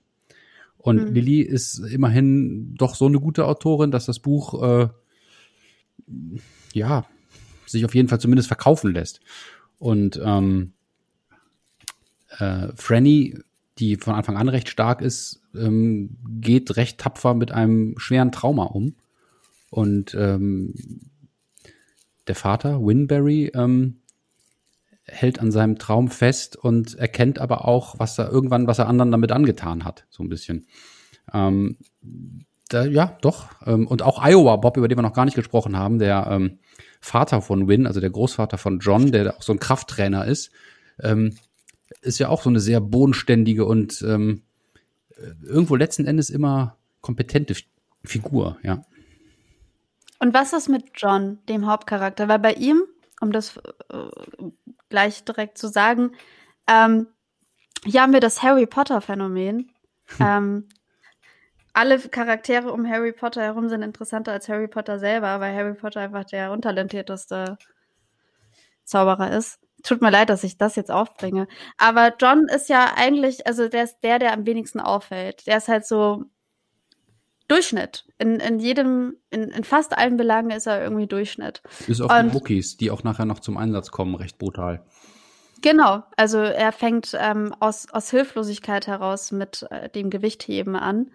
Und Mhm. Lilly ist immerhin doch so eine gute Autorin, dass das Buch äh, ja sich auf jeden Fall zumindest verkaufen lässt. Und ähm, äh, Franny, die von Anfang an recht stark ist, ähm, geht recht tapfer mit einem schweren Trauma um. Und ähm, der Vater, Winberry, ähm, hält an seinem Traum fest und erkennt aber auch, was er irgendwann, was er anderen damit angetan hat, so ein bisschen. Ähm, da, ja, doch. Ähm, und auch Iowa Bob, über den wir noch gar nicht gesprochen haben, der ähm, Vater von Win, also der Großvater von John, der auch so ein Krafttrainer ist, ähm, ist ja auch so eine sehr bodenständige und ähm, irgendwo letzten Endes immer kompetente Figur, ja. Und was ist mit John, dem Hauptcharakter? Weil bei ihm, um das äh, gleich direkt zu sagen, ähm, hier haben wir das Harry Potter-Phänomen. ähm, alle Charaktere um Harry Potter herum sind interessanter als Harry Potter selber, weil Harry Potter einfach der untalentierteste Zauberer ist. Tut mir leid, dass ich das jetzt aufbringe. Aber John ist ja eigentlich, also der ist der, der am wenigsten auffällt. Der ist halt so Durchschnitt. In, in jedem, in, in fast allen Belangen ist er irgendwie Durchschnitt. Bis auf Und- die Wookies, die auch nachher noch zum Einsatz kommen, recht brutal. Genau, also er fängt ähm, aus, aus Hilflosigkeit heraus mit äh, dem Gewichtheben an.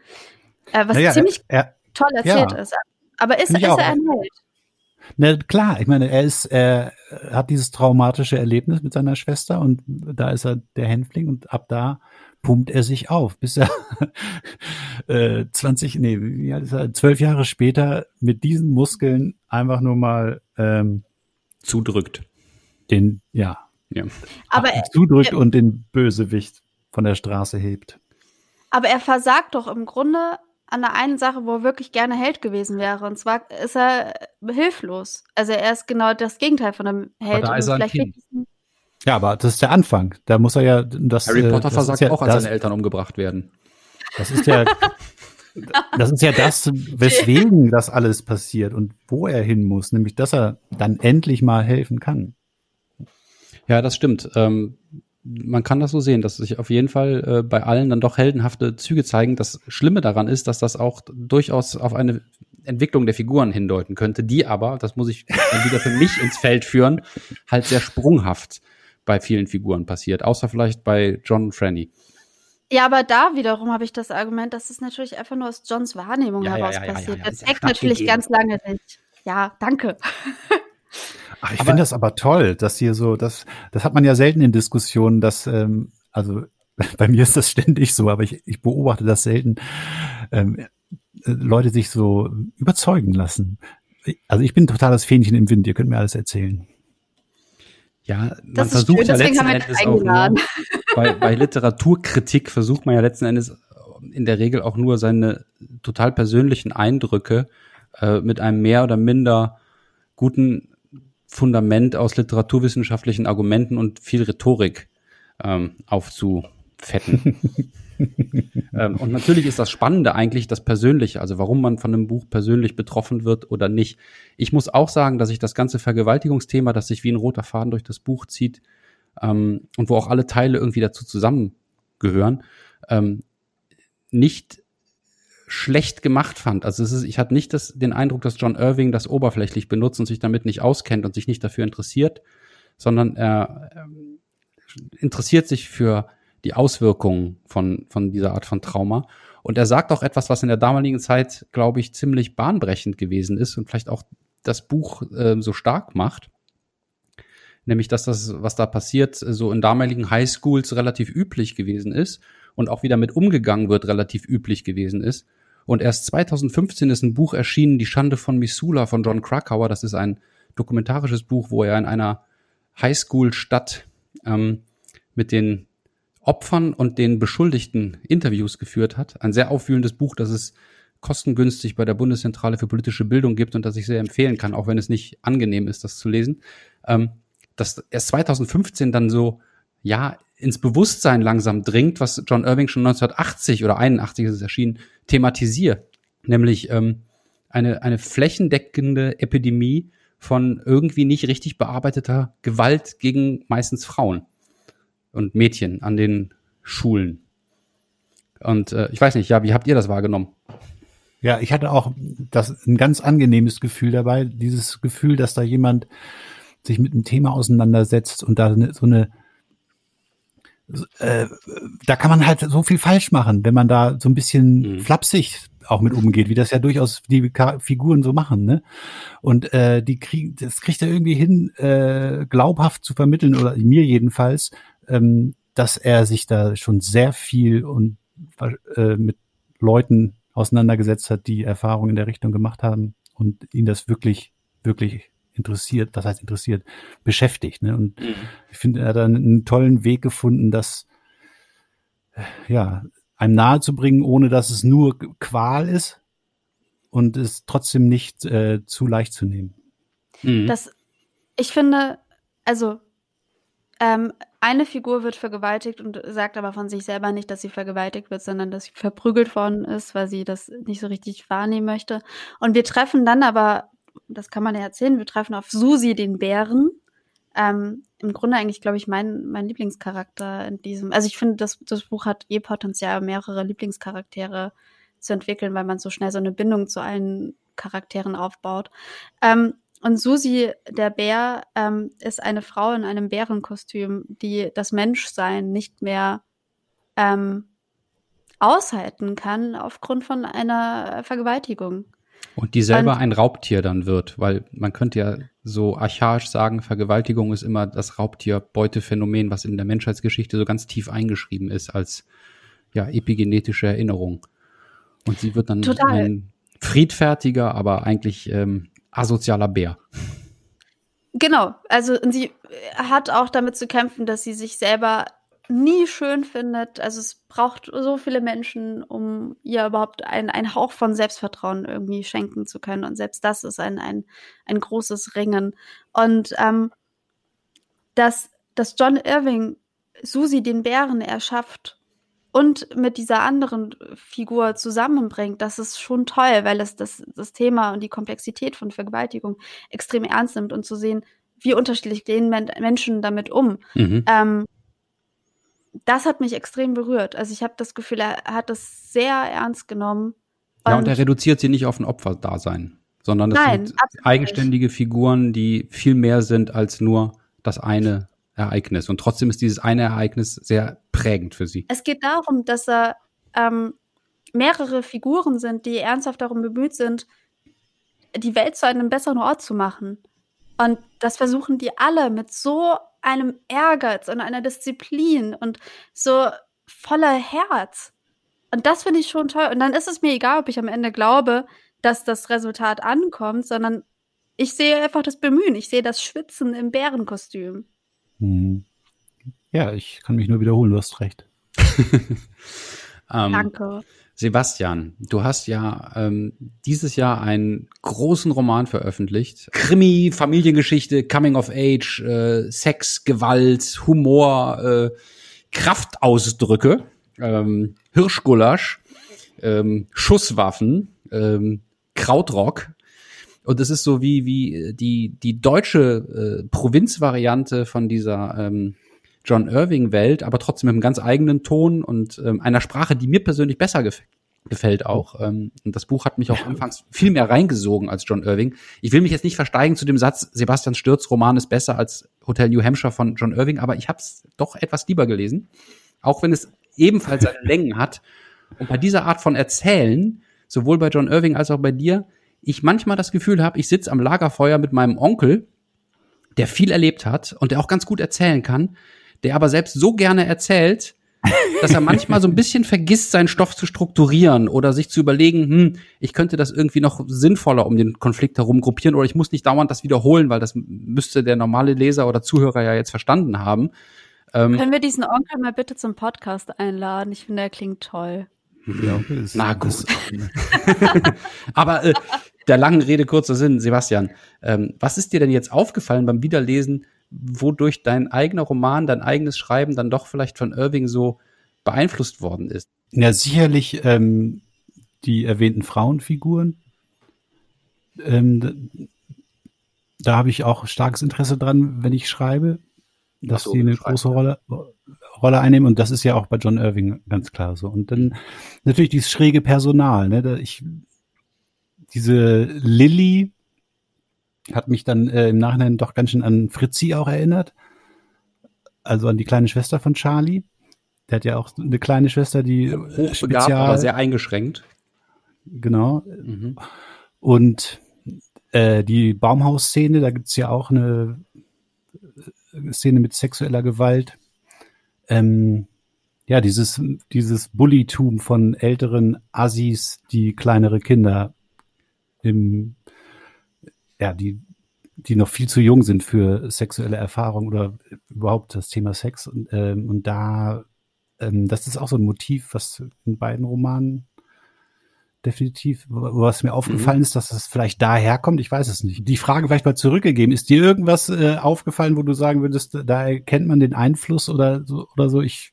Äh, was Naja, ziemlich er, toll erzählt ja. ist. Aber ist, ist er ein Held? Na klar, ich meine, er ist, er hat dieses traumatische Erlebnis mit seiner Schwester und da ist er der Hänfling und ab da pumpt er sich auf, bis er äh, 20, nee, wie alt ist er, zwölf Jahre später mit diesen Muskeln einfach nur mal ähm, Zudrückt. den, ja, Ja. Aber, er- zudrückt er- und den Bösewicht von der Straße hebt. aber er versagt doch im Grunde an der einen Sache, wo er wirklich gerne Held gewesen wäre. Und zwar ist er hilflos. Also er ist genau das Gegenteil von einem Held. da und ist er ein Kind. Ja, aber das ist der Anfang. Da muss er ja das. Harry äh, Potter das versagt ja, auch, als das, seine Eltern umgebracht werden. Das ist ja, das ist ja das, weswegen das alles passiert und wo er hin muss, nämlich dass er dann endlich mal helfen kann. Ja, das stimmt. Ähm, man kann das so sehen, dass sich auf jeden Fall äh, bei allen dann doch heldenhafte Züge zeigen. Das Schlimme daran ist, dass das auch durchaus auf eine Entwicklung der Figuren hindeuten könnte, die aber, das muss ich dann wieder für mich ins Feld führen, halt sehr sprunghaft bei vielen Figuren passiert, außer vielleicht bei John und Franny. Ja, aber da wiederum habe ich das Argument, dass es natürlich einfach nur aus Johns Wahrnehmung Ja, heraus ja, ja, passiert. ja, Das checkt natürlich stattgegeben. ganz lange nicht. Ja, danke. Ach, ich finde das aber toll, dass hier so, das, das hat man ja selten in Diskussionen, dass, ähm, also bei mir ist das ständig so, aber ich, ich beobachte das selten, ähm, äh, Leute sich so überzeugen lassen. Also ich bin totales Fähnchen im Wind, ihr könnt mir alles erzählen. Ja, man Das ist versucht schön, ja deswegen letzten haben wir dich Endes auch nur, eingeladen. bei, bei Literaturkritik versucht man ja letzten Endes in der Regel auch nur seine total persönlichen Eindrücke äh, mit einem mehr oder minder guten Fundament aus literaturwissenschaftlichen Argumenten und viel Rhetorik ähm, aufzufetten. ähm, und natürlich ist das Spannende eigentlich das Persönliche, also warum man von einem Buch persönlich betroffen wird oder nicht. Ich muss auch sagen, dass ich das ganze Vergewaltigungsthema, das sich wie ein roter Faden durch das Buch zieht, ähm, und wo auch alle Teile irgendwie dazu zusammengehören, ähm, nicht schlecht gemacht fand. Also es ist, ich hatte nicht das, den Eindruck, dass John Irving das oberflächlich benutzt und sich damit nicht auskennt und sich nicht dafür interessiert, sondern er ähm, interessiert sich für die Auswirkungen von, von dieser Art von Trauma. Und er sagt auch etwas, was in der damaligen Zeit, glaube ich, ziemlich bahnbrechend gewesen ist und vielleicht auch das Buch äh, so stark macht. Nämlich, dass das, was da passiert, so in damaligen Highschools relativ üblich gewesen ist und auch wieder mit umgegangen wird, relativ üblich gewesen ist. Und erst 2015 ist ein Buch erschienen, Die Schande von Missoula von John Krakauer. Das ist ein dokumentarisches Buch, wo er in einer Highschool-Stadt ähm, mit den Opfern und den Beschuldigten Interviews geführt hat. Ein sehr aufwühlendes Buch, das es kostengünstig bei der Bundeszentrale für politische Bildung gibt und das ich sehr empfehlen kann, auch wenn es nicht angenehm ist, das zu lesen. Ähm, dass erst 2015 dann so, ja, ins Bewusstsein langsam dringt, was John Irving schon 1980 oder 81 ist es erschienen, thematisiert. Nämlich ähm, eine, eine flächendeckende Epidemie von irgendwie nicht richtig bearbeiteter Gewalt gegen meistens Frauen und Mädchen an den Schulen. Und äh, ich weiß nicht, ja, wie habt ihr das wahrgenommen? Ja, ich hatte auch das ein ganz angenehmes Gefühl dabei, dieses Gefühl, dass da jemand sich mit einem Thema auseinandersetzt und da so eine äh, da kann man halt so viel falsch machen, wenn man da so ein bisschen mhm. flapsig auch mit umgeht, wie das ja durchaus die Figuren so machen, ne? Und äh, die kriegen, das kriegt er irgendwie hin, äh, glaubhaft zu vermitteln oder mir jedenfalls, ähm, dass er sich da schon sehr viel und äh, mit Leuten auseinandergesetzt hat, die Erfahrungen in der Richtung gemacht haben und ihn das wirklich, wirklich interessiert, was heißt interessiert, beschäftigt. Ne? Und mhm. ich finde, er hat dann einen tollen Weg gefunden, das ja, einem nahe zu bringen, ohne dass es nur Qual ist und es trotzdem nicht äh, zu leicht zu nehmen. Mhm. Das, ich finde, also ähm, eine Figur wird vergewaltigt und sagt aber von sich selber nicht, dass sie vergewaltigt wird, sondern dass sie verprügelt worden ist, weil sie das nicht so richtig wahrnehmen möchte. Und wir treffen dann aber das kann man ja erzählen, wir treffen auf Susi den Bären. Ähm, Im Grunde eigentlich, glaube ich, mein, mein Lieblingscharakter in diesem. Also ich finde, das, das Buch hat eh Potenzial, mehrere Lieblingscharaktere zu entwickeln, weil man so schnell so eine Bindung zu allen Charakteren aufbaut. Ähm, und Susi, der Bär, ähm, ist eine Frau in einem Bärenkostüm, die das Menschsein nicht mehr ähm, aushalten kann aufgrund von einer Vergewaltigung. Und die selber und, ein Raubtier dann wird, weil man könnte ja so archaisch sagen, Vergewaltigung ist immer das Raubtier-Beutephänomen, was in der Menschheitsgeschichte so ganz tief eingeschrieben ist als ja epigenetische Erinnerung. Und sie wird dann total. ein friedfertiger, aber eigentlich ähm, asozialer Bär. Genau, also sie hat auch damit zu kämpfen, dass sie sich selber nie schön findet. Also es braucht so viele Menschen, um ihr überhaupt einen, einen Hauch von Selbstvertrauen irgendwie schenken zu können. Und selbst das ist ein, ein, ein großes Ringen. Und ähm, dass, dass John Irving Susi den Bären erschafft und mit dieser anderen Figur zusammenbringt, das ist schon toll, weil es das, das Thema und die Komplexität von Vergewaltigung extrem ernst nimmt und zu sehen, wie unterschiedlich gehen Menschen damit um. Mhm. Ähm, das hat mich extrem berührt. Also ich habe das Gefühl, er hat das sehr ernst genommen. Und ja, und er reduziert sie nicht auf ein Opferdasein, sondern das Nein, sind eigenständige nicht. Figuren, die viel mehr sind als nur das eine Ereignis. Und trotzdem ist dieses eine Ereignis sehr prägend für sie. Es geht darum, dass er ähm, mehrere Figuren sind, die ernsthaft darum bemüht sind, die Welt zu einem besseren Ort zu machen. Und das versuchen die alle mit so einem Ehrgeiz und einer Disziplin und so voller Herz. Und das finde ich schon toll. Und dann ist es mir egal, ob ich am Ende glaube, dass das Resultat ankommt, sondern ich sehe einfach das Bemühen. Ich sehe das Schwitzen im Bärenkostüm. Hm. Ja, ich kann mich nur wiederholen, du hast recht. ähm, Danke. Sebastian, du hast ja ähm, dieses Jahr einen großen Roman veröffentlicht. Krimi, Familiengeschichte, Coming of Age, äh, Sex, Gewalt, Humor, äh, Kraftausdrücke, ähm, Hirschgulasch, ähm, Schusswaffen, ähm, Krautrock. Und es ist so wie, wie die, die deutsche äh, Provinzvariante von dieser ähm, John Irving Welt, aber trotzdem mit einem ganz eigenen Ton und ähm, einer Sprache, die mir persönlich besser gef gefällt auch. Ähm, und das Buch hat mich auch anfangs viel mehr reingesogen als John Irving. Ich will mich jetzt nicht versteigen zu dem Satz, Sebastian Stürz Roman ist besser als Hotel New Hampshire von John Irving, aber ich habe es doch etwas lieber gelesen, auch wenn es ebenfalls seine Längen hat. Und bei dieser Art von Erzählen, sowohl bei John Irving als auch bei dir, ich manchmal das Gefühl habe, ich sitze am Lagerfeuer mit meinem Onkel, der viel erlebt hat und der auch ganz gut erzählen kann, der aber selbst so gerne erzählt, dass er manchmal so ein bisschen vergisst, seinen Stoff zu strukturieren oder sich zu überlegen, hm, ich könnte das irgendwie noch sinnvoller um den Konflikt herum gruppieren oder ich muss nicht dauernd das wiederholen, weil das müsste der normale Leser oder Zuhörer ja jetzt verstanden haben. Ähm, Können wir diesen Onkel mal bitte zum Podcast einladen? Ich finde, er klingt toll. Ja, Na gut. Aber äh, der langen Rede kurzer Sinn, Sebastian, ähm, was ist dir denn jetzt aufgefallen beim Wiederlesen, wodurch dein eigener Roman, dein eigenes Schreiben dann doch vielleicht von Irving so beeinflusst worden ist? Ja, sicherlich ähm, die erwähnten Frauenfiguren. Ähm, da habe ich auch starkes Interesse dran, wenn ich schreibe, dass so, sie eine große Rolle, Rolle einnehmen. Und das ist ja auch bei John Irving ganz klar so. Und dann natürlich dieses schräge Personal. Ne? Ich, diese Lilly hat mich dann äh, im Nachhinein doch ganz schön an Fritzi auch erinnert. Also an die kleine Schwester von Charlie. Der hat ja auch eine kleine Schwester, die hochbegabt, spezial, aber sehr eingeschränkt. Genau. Mhm. Und äh, die Baumhausszene, da gibt's ja auch eine Szene mit sexueller Gewalt ähm, ja, dieses, dieses Bullytum von älteren Assis, die kleinere Kinder im, ja, die, die noch viel zu jung sind für sexuelle Erfahrung oder überhaupt das Thema Sex. Und, ähm, und da, ähm, das ist auch so ein Motiv, was in beiden Romanen definitiv. Was mir aufgefallen mhm. ist, dass es vielleicht daher kommt, ich weiß es nicht. Die Frage vielleicht mal zurückgegeben. Ist dir irgendwas äh, aufgefallen, wo du sagen würdest, da erkennt man den Einfluss oder so oder so? Ich,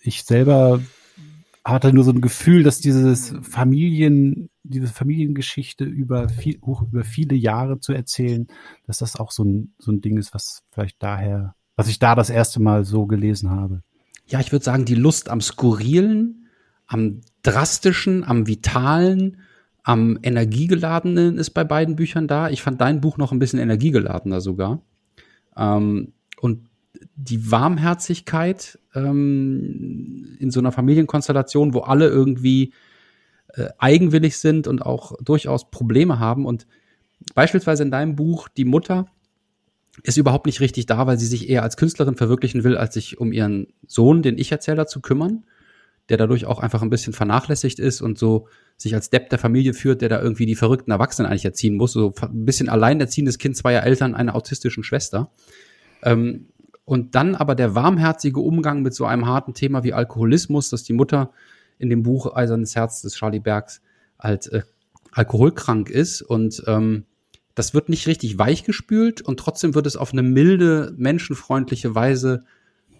ich selber hatte nur so ein Gefühl, dass dieses Familien, diese Familiengeschichte über viel, über viele Jahre zu erzählen, dass das auch so ein, so ein Ding ist, was vielleicht daher, was ich da das erste Mal so gelesen habe. Ja, ich würde sagen, die Lust am Skurrilen, am drastischen, am vitalen, am energiegeladenen ist bei beiden Büchern da. Ich fand dein Buch noch ein bisschen energiegeladener sogar. Ähm, und die Warmherzigkeit ähm, in so einer Familienkonstellation, wo alle irgendwie äh, eigenwillig sind und auch durchaus Probleme haben. Und beispielsweise in deinem Buch, die Mutter ist überhaupt nicht richtig da, weil sie sich eher als Künstlerin verwirklichen will, als sich um ihren Sohn, den Ich-Erzähler, zu kümmern der dadurch auch einfach ein bisschen vernachlässigt ist und so sich als Depp der Familie führt, der da irgendwie die verrückten Erwachsenen eigentlich erziehen muss. So ein bisschen alleinerziehendes Kind zweier Eltern, einer autistischen Schwester. Ähm, und dann aber der warmherzige Umgang mit so einem harten Thema wie Alkoholismus, dass die Mutter in dem Buch Eisernes Herz des Charlie Bergs halt äh, alkoholkrank ist und ähm, das wird nicht richtig weichgespült und trotzdem wird es auf eine milde, menschenfreundliche Weise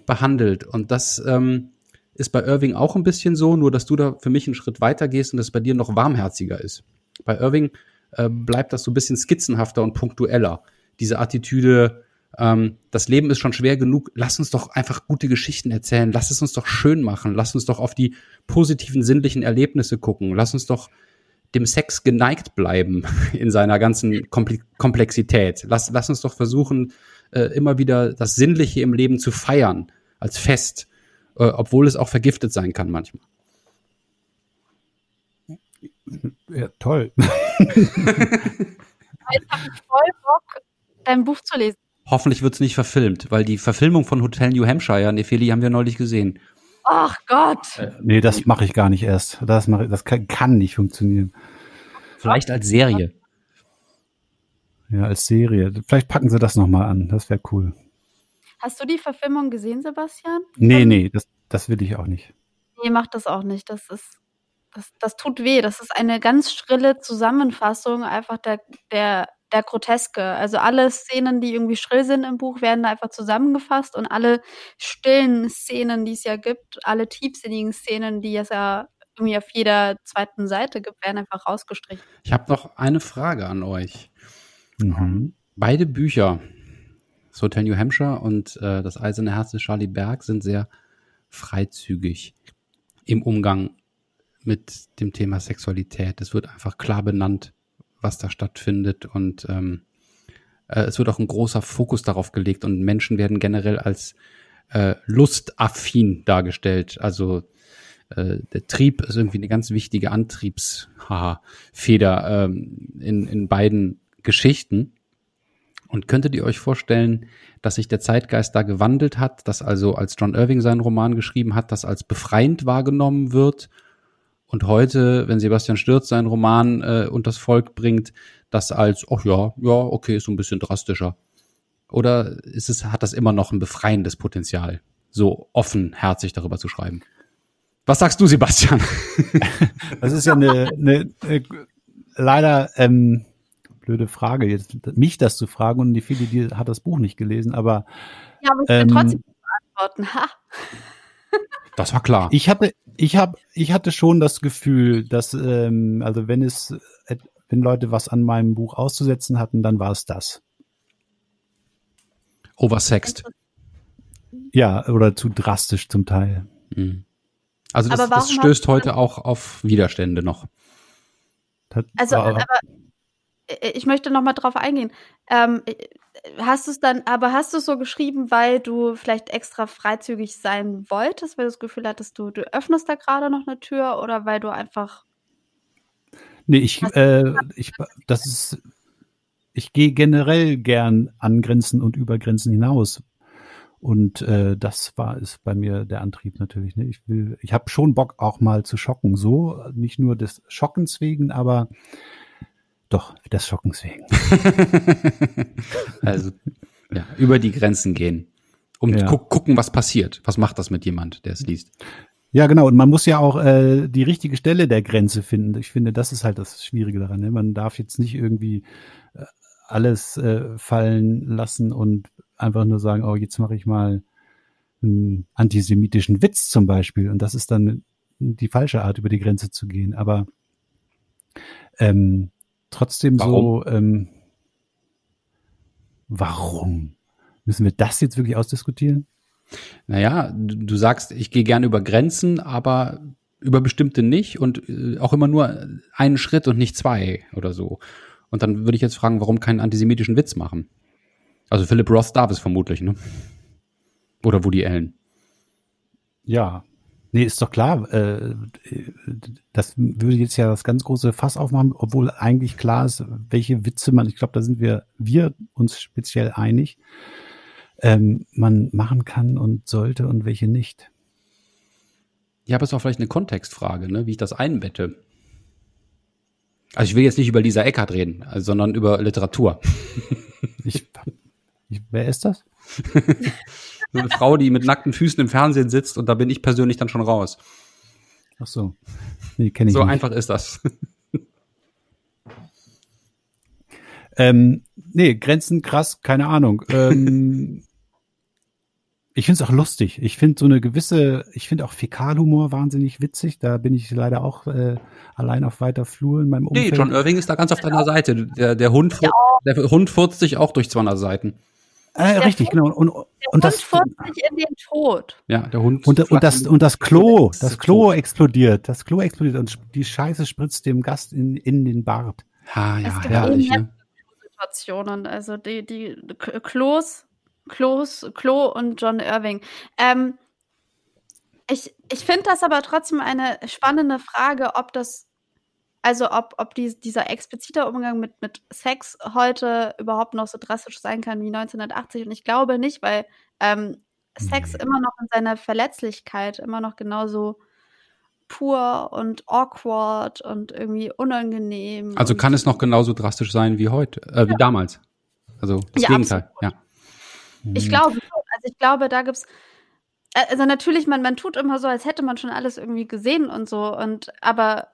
behandelt. Und das ähm, ist bei Irving auch ein bisschen so, nur dass du da für mich einen Schritt weiter gehst und es bei dir noch warmherziger ist. Bei Irving äh, bleibt das so ein bisschen skizzenhafter und punktueller. Diese Attitüde, ähm, das Leben ist schon schwer genug, lass uns doch einfach gute Geschichten erzählen, lass es uns doch schön machen, lass uns doch auf die positiven sinnlichen Erlebnisse gucken, lass uns doch dem Sex geneigt bleiben in seiner ganzen Komplexität. Lass, lass uns doch versuchen, äh, immer wieder das Sinnliche im Leben zu feiern als Fest äh, obwohl es auch vergiftet sein kann manchmal. Ja, toll. Jetzt habe ich voll Bock, dein Buch zu lesen. Hoffentlich wird es nicht verfilmt, weil die Verfilmung von Hotel New Hampshire, Nefeli, haben wir neulich gesehen. Ach Gott. Äh, nee, das mache ich gar nicht erst. Das, mach ich, das kann, kann nicht funktionieren. Vielleicht als Serie. Ja, als Serie. Vielleicht packen sie das nochmal an. Das wäre cool. Hast du die Verfilmung gesehen, Sebastian? Nee, nee, das, das will ich auch nicht. Nee, mach das auch nicht. Das ist, das, das tut weh. Das ist eine ganz schrille Zusammenfassung einfach der, der, der Groteske. Also alle Szenen, die irgendwie schrill sind im Buch, werden da einfach zusammengefasst und alle stillen Szenen, die es ja gibt, alle tiefsinnigen Szenen, die es ja irgendwie auf jeder zweiten Seite gibt, werden einfach rausgestrichen. Ich habe noch eine Frage an euch. Mhm. Beide Bücher das Hotel New Hampshire und äh, das Eiserne Herz des Charlie Berg sind sehr freizügig im Umgang mit dem Thema Sexualität. Es wird einfach klar benannt, was da stattfindet und ähm, äh, es wird auch ein großer Fokus darauf gelegt und Menschen werden generell als äh, lustaffin dargestellt. Also äh, der Trieb ist irgendwie eine ganz wichtige Antriebsfeder ähm, in, in beiden Geschichten. Und könntet ihr euch vorstellen, dass sich der Zeitgeist da gewandelt hat, dass also als John Irving seinen Roman geschrieben hat, das als befreiend wahrgenommen wird und heute, wenn Sebastian Stürz seinen Roman äh, das Volk bringt, das als, ach ja, ja, okay, ist so ein bisschen drastischer. Oder ist es, hat das immer noch ein befreiendes Potenzial, so offenherzig darüber zu schreiben? Was sagst du, Sebastian? Das ist ja eine, eine, eine leider ähm, blöde Frage, jetzt mich das zu fragen und die viele, die hat das Buch nicht gelesen, aber ja, aber ich will ähm, trotzdem beantworten. Ha. Das war klar. Ich hatte, ich habe, ich hatte schon das Gefühl, dass ähm, also wenn es, wenn Leute was an meinem Buch auszusetzen hatten, dann war es das. Oversext. Ja, oder zu drastisch zum Teil. Mhm. Also das, das stößt heute auch auf Widerstände noch. Also, aber ich möchte noch mal drauf eingehen. Ähm, hast du es dann, aber hast du es so geschrieben, weil du vielleicht extra freizügig sein wolltest, weil du das Gefühl hattest, du, du öffnest da gerade noch eine Tür oder weil du einfach. Nee, ich, äh, ich, das ist, ich gehe generell gern an Grenzen und über Grenzen hinaus. Und äh, das war ist bei mir der Antrieb natürlich. Ne? Ich will, ich habe schon Bock auch mal zu schocken, so nicht nur des Schockens wegen, aber doch, des Schockens wegen. also, ja, über die Grenzen gehen. Um ja. gu gucken, was passiert. Was macht das mit jemand, der es liest? Ja, genau. Und man muss ja auch äh, die richtige Stelle der Grenze finden. Ich finde, das ist halt das Schwierige daran. Ne? Man darf jetzt nicht irgendwie äh, alles äh, fallen lassen und einfach nur sagen, oh, jetzt mache ich mal einen antisemitischen Witz zum Beispiel. Und das ist dann die falsche Art, über die Grenze zu gehen. Aber ähm, trotzdem warum? so, ähm, warum? Müssen wir das jetzt wirklich ausdiskutieren? Naja, du, du sagst, ich gehe gerne über Grenzen, aber über bestimmte nicht und äh, auch immer nur einen Schritt und nicht zwei oder so. Und dann würde ich jetzt fragen, warum keinen antisemitischen Witz machen? Also Philip Roth darf es vermutlich, ne? Oder Woody Allen. Ja, Nee, ist doch klar. Äh, das würde jetzt ja das ganz große Fass aufmachen, obwohl eigentlich klar ist, welche Witze man, ich glaube, da sind wir, wir uns speziell einig, ähm, man machen kann und sollte und welche nicht. Ja, aber es auch vielleicht eine Kontextfrage, ne, wie ich das einbette. Also ich will jetzt nicht über Lisa Eckert reden, also, sondern über Literatur. ich, ich, wer ist das? eine Frau, die mit nackten Füßen im Fernsehen sitzt und da bin ich persönlich dann schon raus. Ach so. Nee, kenne ich so nicht. einfach ist das. ähm, nee, Grenzen krass, keine Ahnung. Ähm, ich finde es auch lustig. Ich finde so eine gewisse, ich finde auch Fäkalhumor wahnsinnig witzig. Da bin ich leider auch äh, allein auf weiter Flur in meinem Umfeld. Nee, John Irving ist da ganz auf deiner Seite. Der, der, Hund, ja. der Hund furzt sich auch durch 200 Seiten. Äh, richtig, Hund, genau. Und, und, und das furzt sich in den Tod. Ja, der Hund. Und, und das und das Klo, das Klo explodiert, das Klo explodiert und die Scheiße spritzt dem Gast in, in den Bart. Ha, ja, herrlich. Ne? Situationen, also die die Klos, Klos, Klo und John Irving. Ähm, ich ich finde das aber trotzdem eine spannende Frage, ob das also ob, ob die, dieser explizite Umgang mit, mit Sex heute überhaupt noch so drastisch sein kann wie 1980. Und ich glaube nicht, weil ähm, Sex immer noch in seiner Verletzlichkeit immer noch genauso pur und awkward und irgendwie unangenehm. Also kann es noch genauso drastisch sein wie heute, äh, wie ja. damals. Also das ja, Gegenteil, absolut. ja. Ich glaube Also ich glaube, da gibt's äh, also natürlich, man, man tut immer so, als hätte man schon alles irgendwie gesehen und so. Und aber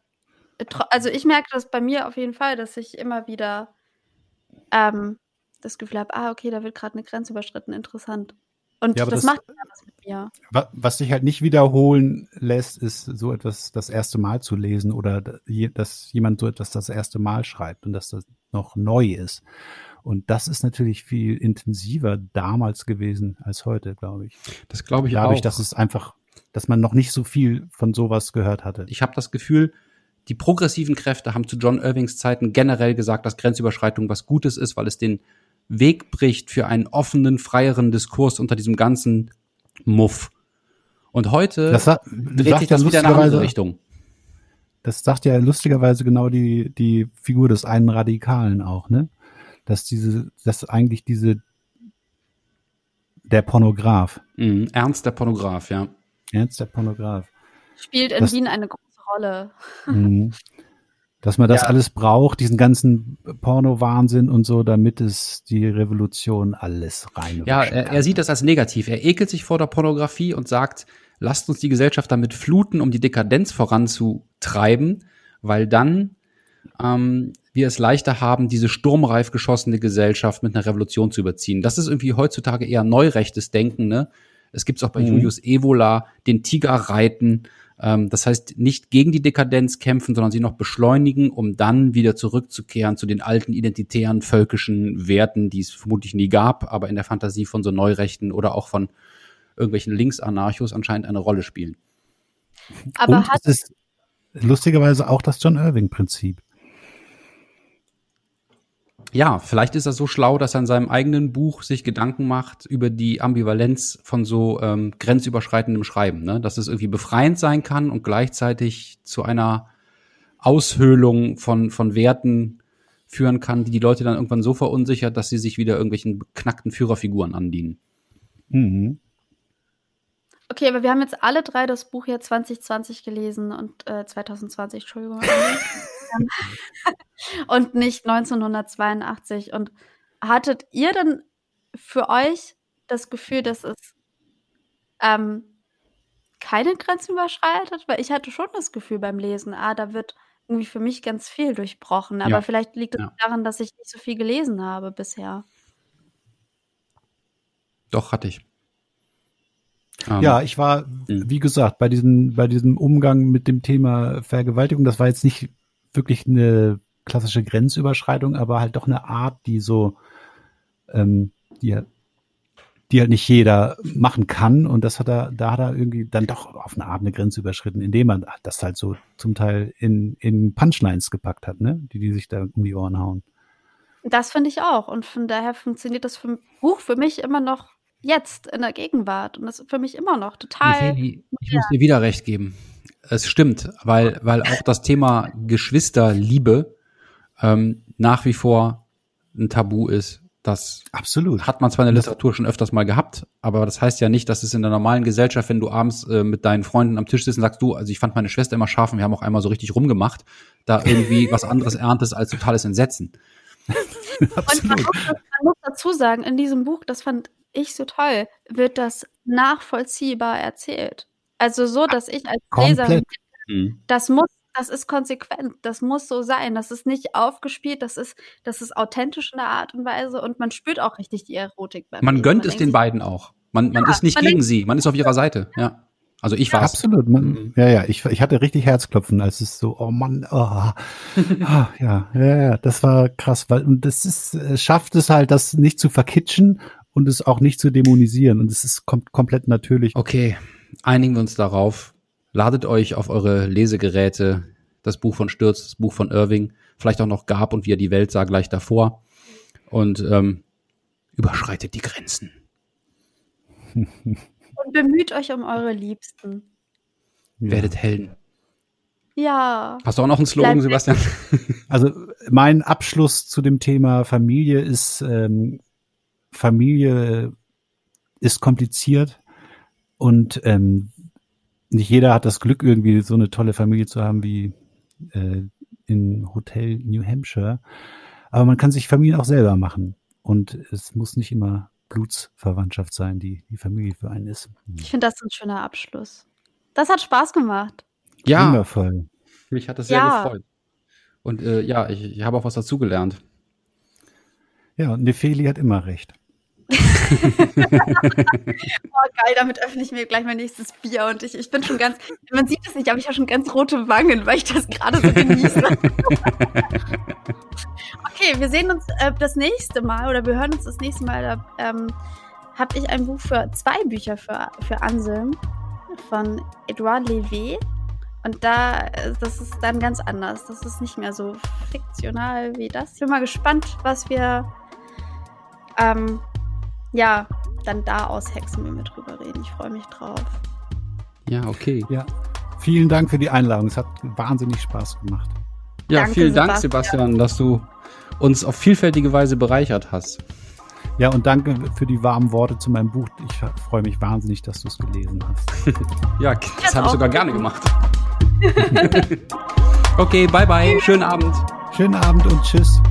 also ich merke das bei mir auf jeden Fall, dass ich immer wieder ähm, das Gefühl habe, ah, okay, da wird gerade eine Grenze überschritten, interessant. Und ja, das, das, macht was mit mir. Was sich halt nicht wiederholen lässt, ist so etwas das erste Mal zu lesen oder dass jemand so etwas das erste Mal schreibt und dass das noch neu ist. Und das ist natürlich viel intensiver damals gewesen als heute, glaube ich. Das glaube ich Dadurch, auch. dass es einfach dass man noch nicht so viel von sowas gehört hatte. Ich habe das Gefühl, die progressiven Kräfte haben zu John Irvings Zeiten generell gesagt, dass Grenzüberschreitung was Gutes ist, weil es den Weg bricht für einen offenen, freieren Diskurs unter diesem ganzen Muff. Und heute Das sa- dreht sagt sich ja das wieder in eine andere lustigerweise- Richtung. Das sagt ja lustigerweise genau die, die Figur des einen Radikalen auch, ne? Dass diese, dass eigentlich diese, der Pornograf, Mhm. Ernst der Pornograf, ja. Ernst der Pornograf, Spielt in Das- Wien eine große Rolle. Mhm. Dass man das Ja. alles braucht, diesen ganzen Porno-Wahnsinn und so, damit es die Revolution alles rein. Ja, er, er sieht das als negativ. Er ekelt sich vor der Pornografie und sagt, lasst uns die Gesellschaft damit fluten, um die Dekadenz voranzutreiben, weil dann ähm, wir es leichter haben, diese sturmreif geschossene Gesellschaft mit einer Revolution zu überziehen. Das ist irgendwie heutzutage eher neurechtes Denken. Ne? Es gibt auch bei Mhm. Julius Evola den Tiger reiten. Ähm, das heißt, nicht gegen die Dekadenz kämpfen, sondern sie noch beschleunigen, um dann wieder zurückzukehren zu den alten identitären völkischen Werten, die es vermutlich nie gab, aber in der Fantasie von so Neurechten oder auch von irgendwelchen Linksanarchos anscheinend eine Rolle spielen. Aber und hat, es ist lustigerweise auch das John Irving-Prinzip. Ja, vielleicht ist er so schlau, dass er in seinem eigenen Buch sich Gedanken macht über die Ambivalenz von so ähm, grenzüberschreitendem Schreiben, ne? dass es irgendwie befreiend sein kann und gleichzeitig zu einer Aushöhlung von, von Werten führen kann, die die Leute dann irgendwann so verunsichert, dass sie sich wieder irgendwelchen beknackten Führerfiguren andienen. Mhm. okay, aber wir haben jetzt alle drei das Buch ja 2020 gelesen und äh, 2020, Entschuldigung. Und nicht 1982. Und hattet ihr denn für euch das Gefühl, dass es ähm, keine Grenzen überschreitet? Weil ich hatte schon das Gefühl beim Lesen, ah, da wird irgendwie für mich ganz viel durchbrochen. Aber Ja. vielleicht liegt es Ja. daran, dass ich nicht so viel gelesen habe bisher. Doch, hatte ich. Ähm, Ja, ich war, Mhm. wie gesagt, bei diesem, bei diesem Umgang mit dem Thema Vergewaltigung, das war jetzt nicht wirklich eine klassische Grenzüberschreitung, aber halt doch eine Art, die so, ähm, die, die halt nicht jeder machen kann. Und das hat er, da hat er irgendwie dann doch auf eine Art eine Grenze überschritten, indem er das halt so zum Teil in, in Punchlines gepackt hat, ne? Die, die sich da um die Ohren hauen. Das finde ich auch. Und von daher funktioniert das für, Buch für mich immer noch jetzt in der Gegenwart. Und das ist für mich immer noch total. Nefeli, ich muss dir wieder recht geben. Es stimmt, weil, weil auch das Thema Geschwisterliebe ähm, nach wie vor ein Tabu ist. Das Absolut. hat man zwar in der Literatur schon öfters mal gehabt, aber das heißt ja nicht, dass es in der normalen Gesellschaft, wenn du abends äh, mit deinen Freunden am Tisch sitzt und sagst, du, also ich fand meine Schwester immer scharf und wir haben auch einmal so richtig rumgemacht, da irgendwie was anderes erntest als totales Entsetzen. Und man muss, man muss dazu sagen, in diesem Buch, das fand ich so toll, wird das nachvollziehbar erzählt. Also so, dass ich als Leserin, Komplett. das muss, das ist konsequent, das muss so sein, das ist nicht aufgespielt, das ist, das ist authentisch in der Art und Weise und man spürt auch richtig die Erotik beim Man Lesen. gönnt es denkt den beiden auch. Man, man ist nicht man gegen sie, man ist auf ihrer Seite. Ja. Also ich war's. Absolut. Man, Mhm. Ja, ja, ich, ich hatte richtig Herzklopfen, als es so, oh Mann, oh. ah, ja, ja, ja, das war krass, weil und das ist, es schafft es halt, das nicht zu verkitschen und es auch nicht zu dämonisieren und es ist kom komplett natürlich. Okay, einigen wir uns darauf. Ladet euch auf eure Lesegeräte das Buch von Stürz, das Buch von Irving, vielleicht auch noch Gab und wie er die Welt sah gleich davor und ähm, überschreitet die Grenzen. Und bemüht euch um eure Liebsten. Ja. Werdet Helden. Ja. Hast du auch noch einen Slogan, Bleibt Sebastian? Also mein Abschluss zu dem Thema Familie ist, ähm, Familie ist kompliziert und ähm, nicht jeder hat das Glück, irgendwie so eine tolle Familie zu haben wie äh, in Hotel New Hampshire. Aber man kann sich Familien auch selber machen. Und es muss nicht immer Blutsverwandtschaft sein, die die Familie für einen ist. Ich finde das ein schöner Abschluss. Das hat Spaß gemacht. Ja, Wundervoll. mich hat das sehr Ja. gefreut. Und äh, ja, ich, ich habe auch was dazugelernt. Ja, und Nefeli hat immer recht. Oh, geil, damit öffne ich mir gleich mein nächstes Bier und ich, ich bin schon ganz, man sieht es nicht, aber ich habe schon ganz rote Wangen, weil ich das gerade so genieße. okay, wir sehen uns äh, das nächste Mal oder wir hören uns das nächste Mal. Da ähm, habe ich ein Buch für zwei Bücher für, für Anselm von Edouard Levé. Und da, äh, das ist dann ganz anders. Das ist nicht mehr so fiktional wie das. Ich bin mal gespannt, was wir ähm, ja dann da aushexen, wenn wir drüber reden. Ich freue mich drauf. Ja, okay. Ja. Vielen Dank für die Einladung. Es hat wahnsinnig Spaß gemacht. Ja, Danke, vielen Dank, Sebastian. Sebastian, dass du uns auf vielfältige Weise bereichert hast. Ja, und danke für die warmen Worte zu meinem Buch. Ich freue mich wahnsinnig, dass du es gelesen hast. Ja, das habe ich sogar gerne gemacht. okay, bye bye. Schönen Abend. Schönen Abend und tschüss.